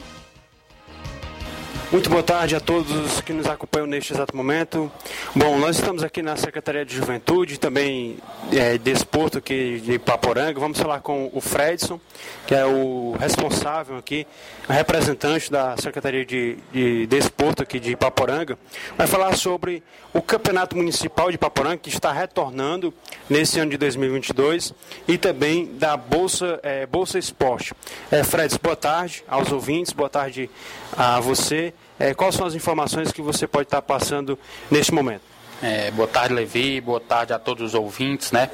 Muito boa tarde a todos que nos acompanham neste exato momento. Bom, nós estamos aqui na Secretaria de Juventude, também é, Desporto aqui de Paporanga. Vamos falar com o Fredson, que é o responsável aqui, representante da Secretaria de, de Desporto aqui de Paporanga. Vai falar sobre o Campeonato Municipal de Paporanga, que está retornando nesse ano de 2022, e também da Bolsa, é, Bolsa Esporte. É, Fredson, boa tarde aos ouvintes, boa tarde a você. É, quais são as informações que você pode estar passando neste momento? É, boa tarde, Levi. Boa tarde a todos os ouvintes, né?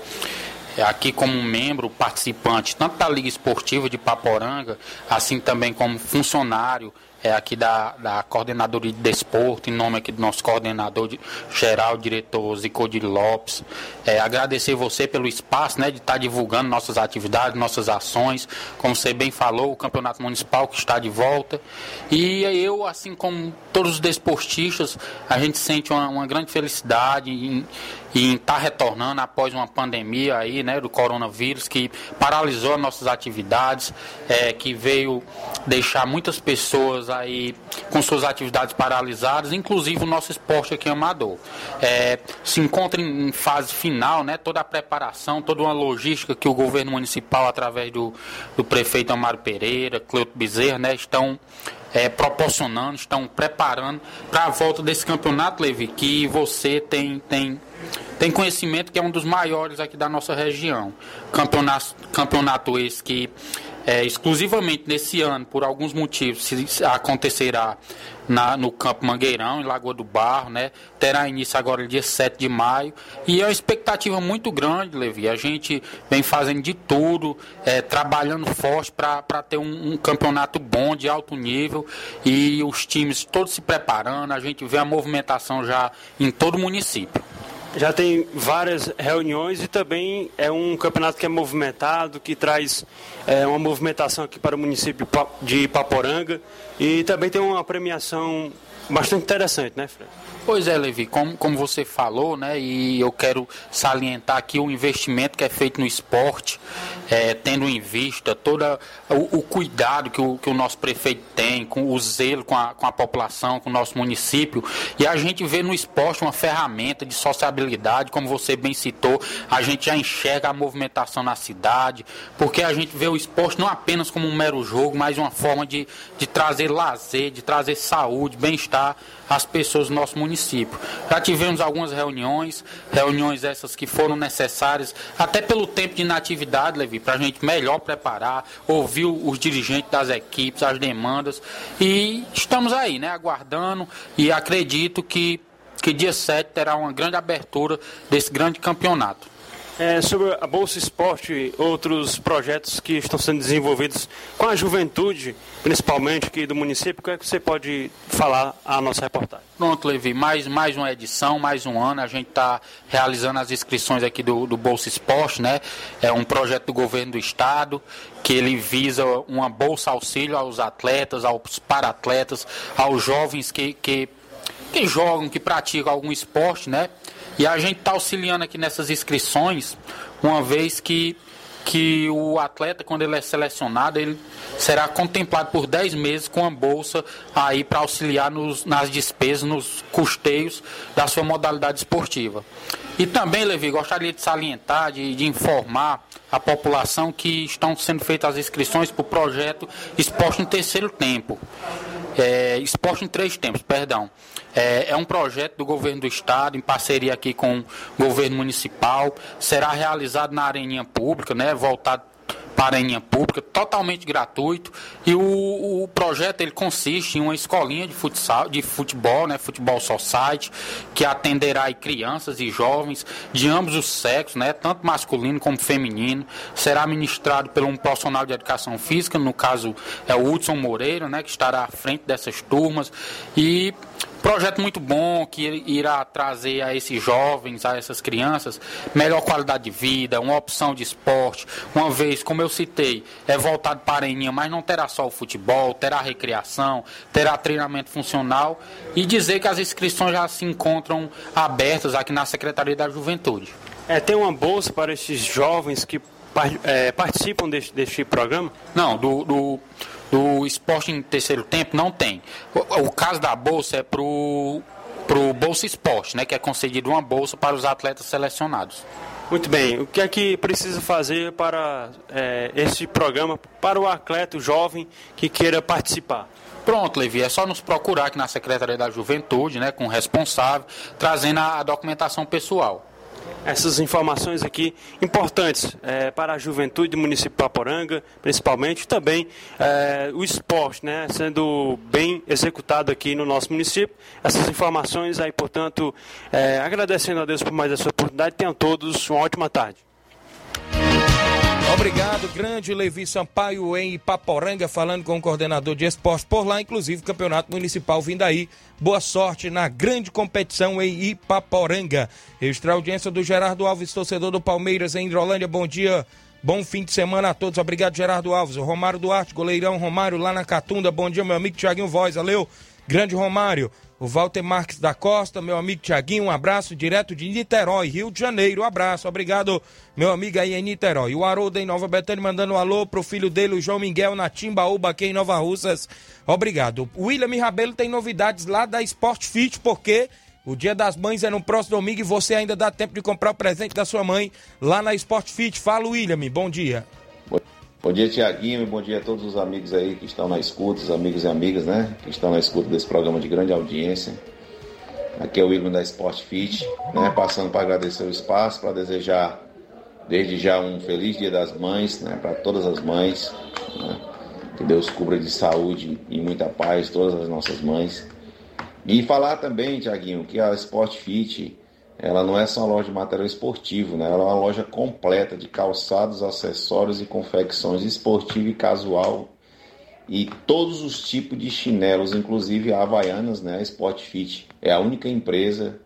É, Aqui como membro, participante, tanto da Liga Esportiva de Paporanga, assim também como funcionário é, aqui da, da Coordenadoria de Desporto, em nome aqui do nosso coordenador de- geral, diretor Zicodir Lopes. É, agradecer você pelo espaço né, de estar divulgando nossas atividades, nossas ações. Como você bem falou, o Campeonato Municipal que está de volta. E eu, assim como todos os desportistas, a gente sente uma, uma grande felicidade em em estar retornando após uma pandemia aí, né, do coronavírus que paralisou nossas atividades, é, que veio deixar muitas pessoas aí com suas atividades paralisadas, inclusive o nosso esporte aqui amador. É, se encontra em, em fase final, né, toda a preparação, toda uma logística que o governo municipal, através do, do prefeito Amaro Pereira, Cleuto Bezerra, né, estão é, proporcionando, estão preparando para a volta desse campeonato, Levi, que você tem, tem, tem conhecimento que é um dos maiores aqui da nossa região. Campeonato, campeonato esse que é, exclusivamente nesse ano, por alguns motivos, se, acontecerá na- no Campo Mangueirão, em Lagoa do Barro, né? Terá início agora dia 7 de maio. E é uma expectativa muito grande, Levi. A gente vem fazendo de tudo, é, trabalhando forte para ter um, um campeonato bom, de alto nível. E os times todos se preparando. A gente vê a movimentação já em todo o município. Já tem várias reuniões e também é um campeonato que é movimentado, que traz é, uma movimentação aqui para o município de Paporanga e também tem uma premiação bastante interessante, né, Fred? Pois é, Levi, como, como você falou, né, e eu quero salientar aqui o investimento que é feito no esporte, é, tendo em vista todo o, o, cuidado que o, que o nosso prefeito tem, com o zelo com a, com a população, com o nosso município, e a gente vê no esporte uma ferramenta de sociabilidade, como você bem citou, a gente já enxerga a movimentação na cidade, porque a gente vê o esporte não apenas como um mero jogo, mas uma forma de, de trazer lazer, de trazer saúde, bem-estar às pessoas do nosso município. Já tivemos algumas reuniões, reuniões essas que foram necessárias, até pelo tempo de inatividade, Levi, para a gente melhor preparar, ouvir os dirigentes das equipes, as demandas. E estamos aí, né, aguardando e acredito que, que dia 7 terá uma grande abertura desse grande campeonato. É, sobre a Bolsa Esporte outros projetos que estão sendo desenvolvidos com a juventude, principalmente aqui do município, o que, é que você pode falar à nossa reportagem? Pronto, Levi, mais, mais uma edição, mais um ano. A gente está realizando as inscrições aqui do, do Bolsa Esporte, né? É um projeto do governo do estado que ele visa uma bolsa auxílio aos atletas, aos para-atletas, aos jovens que, que, que jogam, que praticam algum esporte, né? E a gente está auxiliando aqui nessas inscrições, uma vez que, que o atleta, quando ele é selecionado, ele será contemplado por 10 meses com a bolsa aí para auxiliar nos, nas despesas, nos custeios da sua modalidade esportiva. E também, Levi, gostaria de salientar, de, de informar a população que estão sendo feitas as inscrições para o projeto Esporte em Terceiro Tempo. É, esporte em Três Tempos, perdão. É, é, um projeto do governo do estado, em parceria aqui com o governo municipal. Será realizado na areninha pública, né, voltado para a pública, totalmente gratuito. E o, o, projeto ele consiste em uma escolinha de futsal, de futebol, né, futebol society, que atenderá crianças e jovens de ambos os sexos, né, tanto masculino como feminino. Será ministrado por um profissional de educação física, no caso é o Hudson Moreira, né, que estará à frente dessas turmas. E Projeto muito bom que irá trazer a esses jovens, a essas crianças, melhor qualidade de vida, uma opção de esporte. Uma vez, como eu citei, é voltado para a Eninha, mas não terá só o futebol, terá recreação, terá treinamento funcional e dizer que as inscrições já se encontram abertas aqui na Secretaria da Juventude. É, tem uma bolsa para esses jovens que é, participam deste, deste programa? Não, do, do do esporte em terceiro tempo não tem. O, o caso da bolsa é para o Bolsa Esporte, né, que é concedido uma bolsa para os atletas selecionados. Muito bem. O que é que precisa fazer para é, esse programa, para o atleta jovem que queira participar? Pronto, Levi, é só nos procurar aqui na Secretaria da Juventude, né, com o responsável, trazendo a, a documentação pessoal essas informações aqui importantes é, para a juventude do município de Paporanga, principalmente, também é, o esporte, né, sendo bem executado aqui no nosso município. Essas informações aí, portanto, é, agradecendo a Deus por mais essa oportunidade, tenham todos uma ótima tarde. Obrigado, grande Levi Sampaio em Ipaporanga, falando com o coordenador de esporte por lá, inclusive campeonato municipal vindo aí. Boa sorte na grande competição em Ipaporanga. Extra audiência do Gerardo Alves, torcedor do Palmeiras em Hidrolândia. Bom dia, bom fim de semana a todos. Obrigado, Gerardo Alves. Romário Duarte, goleirão Romário lá na Catunda. Bom dia, meu amigo Tiaguinho Voz. Valeu, grande Romário o Walter Marques da Costa, meu amigo Tiaguinho, um abraço direto de Niterói, Rio de Janeiro. Um abraço, obrigado, meu amigo aí em Niterói. O Haroldo em Nova Betânia mandando um alô pro filho dele, o João Miguel, na Timbaúba, aqui em Nova Russas. Obrigado. O William Rabelo tem novidades lá da Sport Fit, porque o Dia das Mães é no próximo domingo e você ainda dá tempo de comprar o presente da sua mãe lá na Sport Fit. Fala, William, bom dia. Bom dia, Tiaguinho, e bom dia a todos os amigos aí que estão na escuta, os amigos e amigas, né? Que estão na escuta desse programa de grande audiência. Aqui é o William da Sport Fit, né? Passando para agradecer o espaço, para desejar desde já um feliz Dia das Mães, né? Para todas as mães. Né? Que Deus cubra de saúde e muita paz todas as nossas mães. E falar também, Tiaguinho, que a Sport Fit ela não é só uma loja de material esportivo, né? ela é uma loja completa de calçados, acessórios e confecções esportiva e casual e todos os tipos de chinelos, inclusive havaianas, né? Sport Fit é a única empresa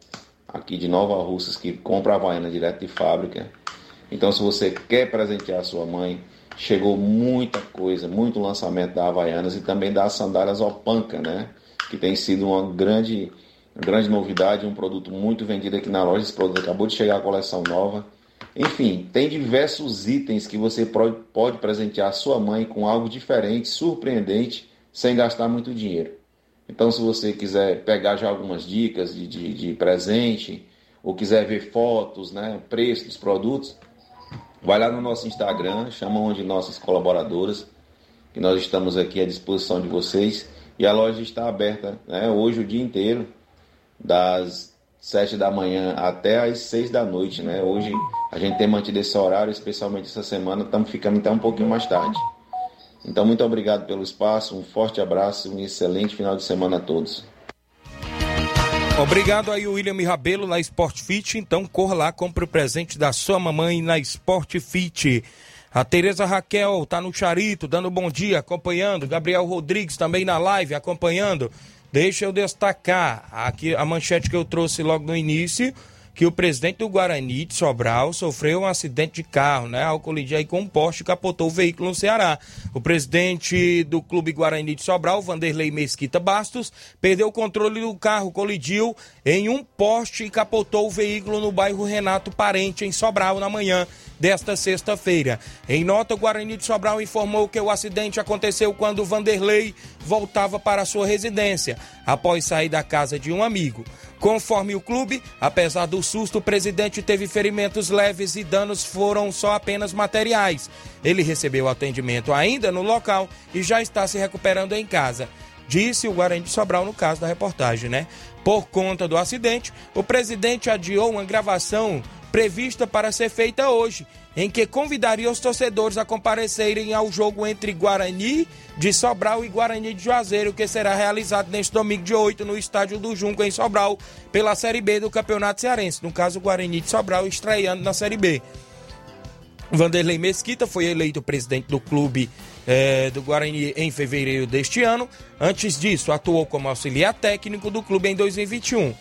aqui de Nova Russas que compra a Havaiana direto de fábrica. Então, se você quer presentear a sua mãe, chegou muita coisa, muito lançamento da Havaianas e também das sandálias Opanca, né? Que tem sido uma grande, grande novidade, um produto muito vendido aqui na loja. Esse produto acabou de chegar a coleção nova. Enfim, tem diversos itens que você pode presentear a sua mãe com algo diferente, surpreendente, sem gastar muito dinheiro. Então, se você quiser pegar já algumas dicas de, de, de presente, ou quiser ver fotos, né, preço dos produtos, vai lá no nosso Instagram, chama uma de nossas colaboradoras, que nós estamos aqui à disposição de vocês. E a loja está aberta né, hoje o dia inteiro, das 7 da manhã até as 6 da noite. Né? Hoje a gente tem mantido esse horário, especialmente essa semana, estamos ficando até um pouquinho mais tarde. Então, muito obrigado pelo espaço, um forte abraço um excelente final de semana a todos. Obrigado aí, William Rabelo, na Sport Fit. Então, corra lá, compre o presente da sua mamãe na Sport Fit. A Tereza Raquel tá no Charito, dando bom dia, acompanhando. Gabriel Rodrigues também na live, acompanhando. Deixa eu destacar aqui a manchete que eu trouxe logo no início que o presidente do Guarani de Sobral sofreu um acidente de carro, né? Ao colidir com um poste capotou o veículo no Ceará. O presidente do Clube Guarani de Sobral, Vanderlei Mesquita Bastos, perdeu o controle do carro, colidiu em um poste e capotou o veículo no bairro Renato Parente, em Sobral, na manhã desta sexta-feira. Em nota, o Guarani de Sobral informou que o acidente aconteceu quando Vanderlei voltava para sua residência, após sair da casa de um amigo. Conforme o clube, apesar do susto, o presidente teve ferimentos leves e danos foram só apenas materiais. Ele recebeu atendimento ainda no local e já está se recuperando em casa. Disse o Guarani de Sobral no caso da reportagem, né? Por conta do acidente, o presidente adiou uma gravação prevista para ser feita hoje, em que convidaria os torcedores a comparecerem ao jogo entre Guarani de Sobral e Guarani de Juazeiro, que será realizado neste domingo de 8 no estádio do Junco, em Sobral, pela Série B do Campeonato Cearense. No caso, o Guarani de Sobral estreando na Série B. Vanderlei Mesquita foi eleito presidente do clube eh, do Guarani em fevereiro deste ano. Antes disso, atuou como auxiliar técnico do clube em 2021.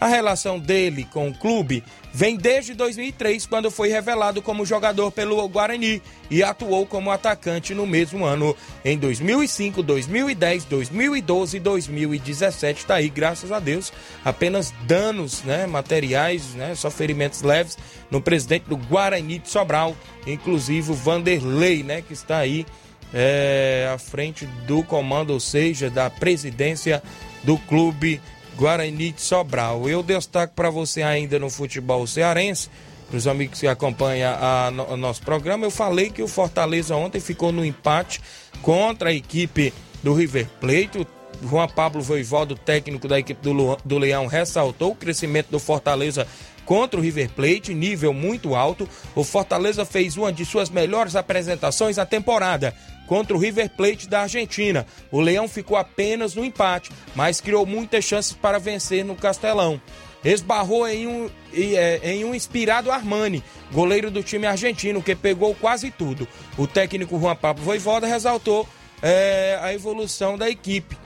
A relação dele com o clube vem desde 2003, quando foi revelado como jogador pelo Guarani e atuou como atacante no mesmo ano em 2005, 2010, 2012 e 2017. Está aí, graças a Deus, apenas danos né, materiais, né, só ferimentos leves no presidente do Guarani de Sobral, inclusive o Vanderlei, né, que está aí é, à frente do comando, ou seja, da presidência do clube Guarani de Sobral. Eu destaco para você ainda no futebol cearense, para os amigos que acompanham a, o nosso programa, eu falei que o Fortaleza ontem ficou no empate contra a equipe do River Plate. O Juan Pablo Voivodo, técnico da equipe do, do Leão, ressaltou o crescimento do Fortaleza contra o River Plate, nível muito alto. O Fortaleza fez uma de suas melhores apresentações na temporada contra o River Plate da Argentina. O Leão ficou apenas no empate, mas criou muitas chances para vencer no Castelão. Esbarrou em um, é, em um inspirado Armani, goleiro do time argentino, que pegou quase tudo. O técnico Juan Pablo Voivoda ressaltou é, a evolução da equipe.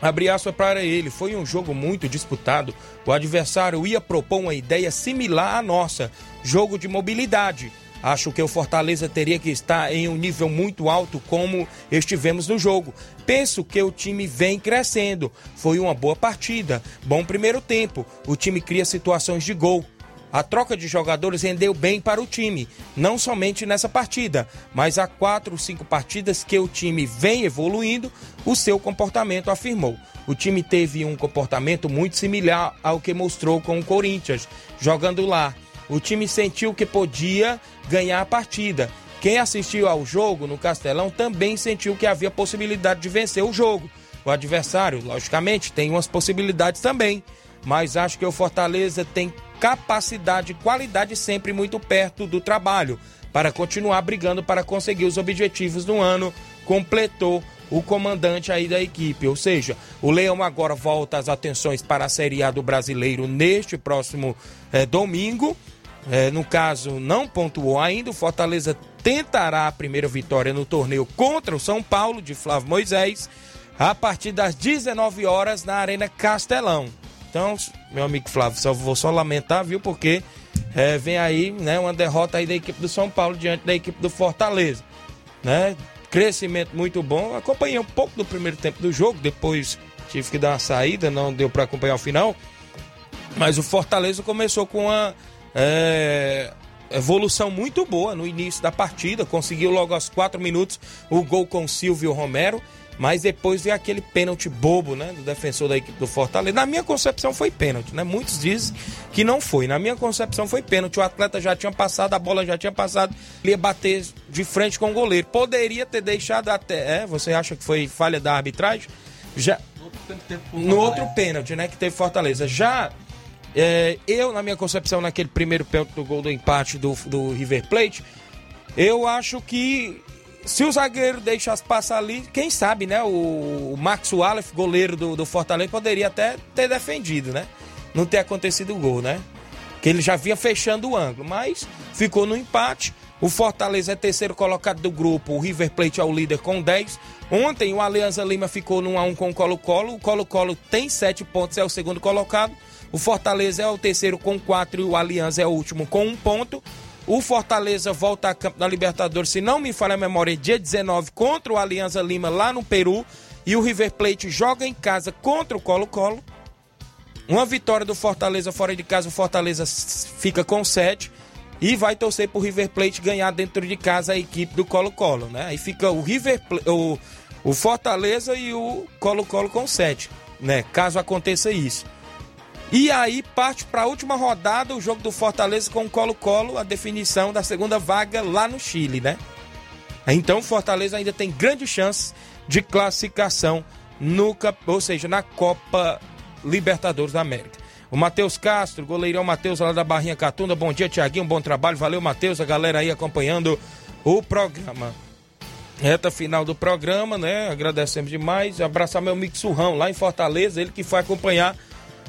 Abri aspas para ele, foi um jogo muito disputado. O adversário ia propor uma ideia similar à nossa, jogo de mobilidade. Acho que o Fortaleza teria que estar em um nível muito alto como estivemos no jogo. Penso que o time vem crescendo. Foi uma boa partida, bom primeiro tempo. O time cria situações de gol. A troca de jogadores rendeu bem para o time, não somente nessa partida, mas há quatro, cinco partidas que o time vem evoluindo, o seu comportamento afirmou. O time teve um comportamento muito similar ao que mostrou com o Corinthians, jogando lá. O time sentiu que podia ganhar a partida. Quem assistiu ao jogo no Castelão também sentiu que havia possibilidade de vencer o jogo. O adversário, logicamente, tem umas possibilidades também, mas acho que o Fortaleza tem capacidade e qualidade sempre muito perto do trabalho para continuar brigando para conseguir os objetivos do ano. Completou o comandante aí da equipe, ou seja, o Leão agora volta as atenções para a Série A do Brasileiro neste próximo eh, domingo é, no caso, não pontuou ainda. O Fortaleza tentará a primeira vitória no torneio contra o São Paulo, de Flávio Moisés, a partir das 19 horas na Arena Castelão. Então, meu amigo Flávio, só vou só lamentar, viu? Porque é, vem aí, né, uma derrota aí da equipe do São Paulo diante da equipe do Fortaleza, né? Crescimento muito bom. Acompanhei um pouco do primeiro tempo do jogo, depois tive que dar uma saída, não deu para acompanhar o final. Mas o Fortaleza começou com uma é, evolução muito boa no início da partida, conseguiu logo aos quatro minutos o gol com Silvio Romero. Mas depois veio aquele pênalti bobo, né? Do defensor da equipe do Fortaleza. Na minha concepção foi pênalti, né? Muitos dizem que não foi. Na minha concepção foi pênalti. O atleta já tinha passado, a bola já tinha passado. Ele ia bater de frente com o goleiro. Poderia ter deixado até. É, você acha que foi falha da arbitragem? Já. No outro pênalti, né? Que teve Fortaleza. Já. É, eu, na minha concepção, naquele primeiro pênalti do gol do empate do, do River Plate, eu acho que se o zagueiro deixasse passar ali, quem sabe, né? O, o Max Wallace, goleiro do, do Fortaleza, poderia até ter defendido, né? Não ter acontecido o gol, né? Que ele já vinha fechando o ângulo, mas ficou no empate. O Fortaleza é terceiro colocado do grupo, o River Plate é o líder com 10. Ontem o Alianza Lima ficou no 1x1 com o Colo-Colo. O Colo-Colo tem 7 pontos, é o segundo colocado. O Fortaleza é o terceiro com 4 e o Alianza é o último com 1 ponto. O Fortaleza volta a campo da Libertadores, se não me falha a memória, dia 19 contra o Alianza Lima lá no Peru. E o River Plate joga em casa contra o Colo-Colo. Uma vitória do Fortaleza fora de casa, o Fortaleza fica com 7 e vai torcer pro River Plate ganhar dentro de casa a equipe do Colo-Colo, né? Aí fica o River o, o Fortaleza e o Colo-Colo com 7, né? Caso aconteça isso. E aí parte para a última rodada o jogo do Fortaleza com o Colo-Colo, a definição da segunda vaga lá no Chile, né? Então o Fortaleza ainda tem grande chance de classificação no, ou seja, na Copa Libertadores da América. O Matheus Castro, goleirão Matheus lá da Barrinha Catunda. Bom dia, Tiaguinho. Bom trabalho. Valeu, Matheus. A galera aí acompanhando o programa. Reta final do programa, né? Agradecemos demais. Abraçar meu amigo Surrão lá em Fortaleza, ele que foi acompanhar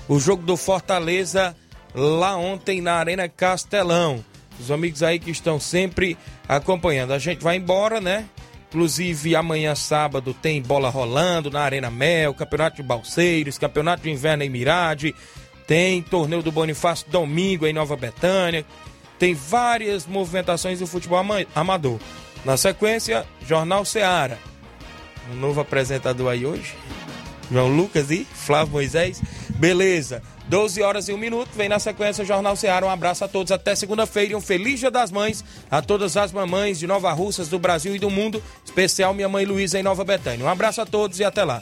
o jogo do Fortaleza lá ontem na Arena Castelão. Os amigos aí que estão sempre acompanhando. A gente vai embora, né? Inclusive, amanhã, sábado, tem bola rolando na Arena Mel, Campeonato de Balseiros, Campeonato de Inverno em Mirade, tem torneio do Bonifácio domingo em Nova Betânia. Tem várias movimentações do futebol amador. Na sequência, Jornal Seara. Um novo apresentador aí hoje. João Lucas e Flávio Moisés. Beleza. 12 horas e 1 minuto. Vem na sequência o Jornal Seara. Um abraço a todos até segunda-feira e um feliz Dia das Mães a todas as mamães de Nova Russas, do Brasil e do mundo. Especial minha mãe Luísa em Nova Betânia. Um abraço a todos e até lá.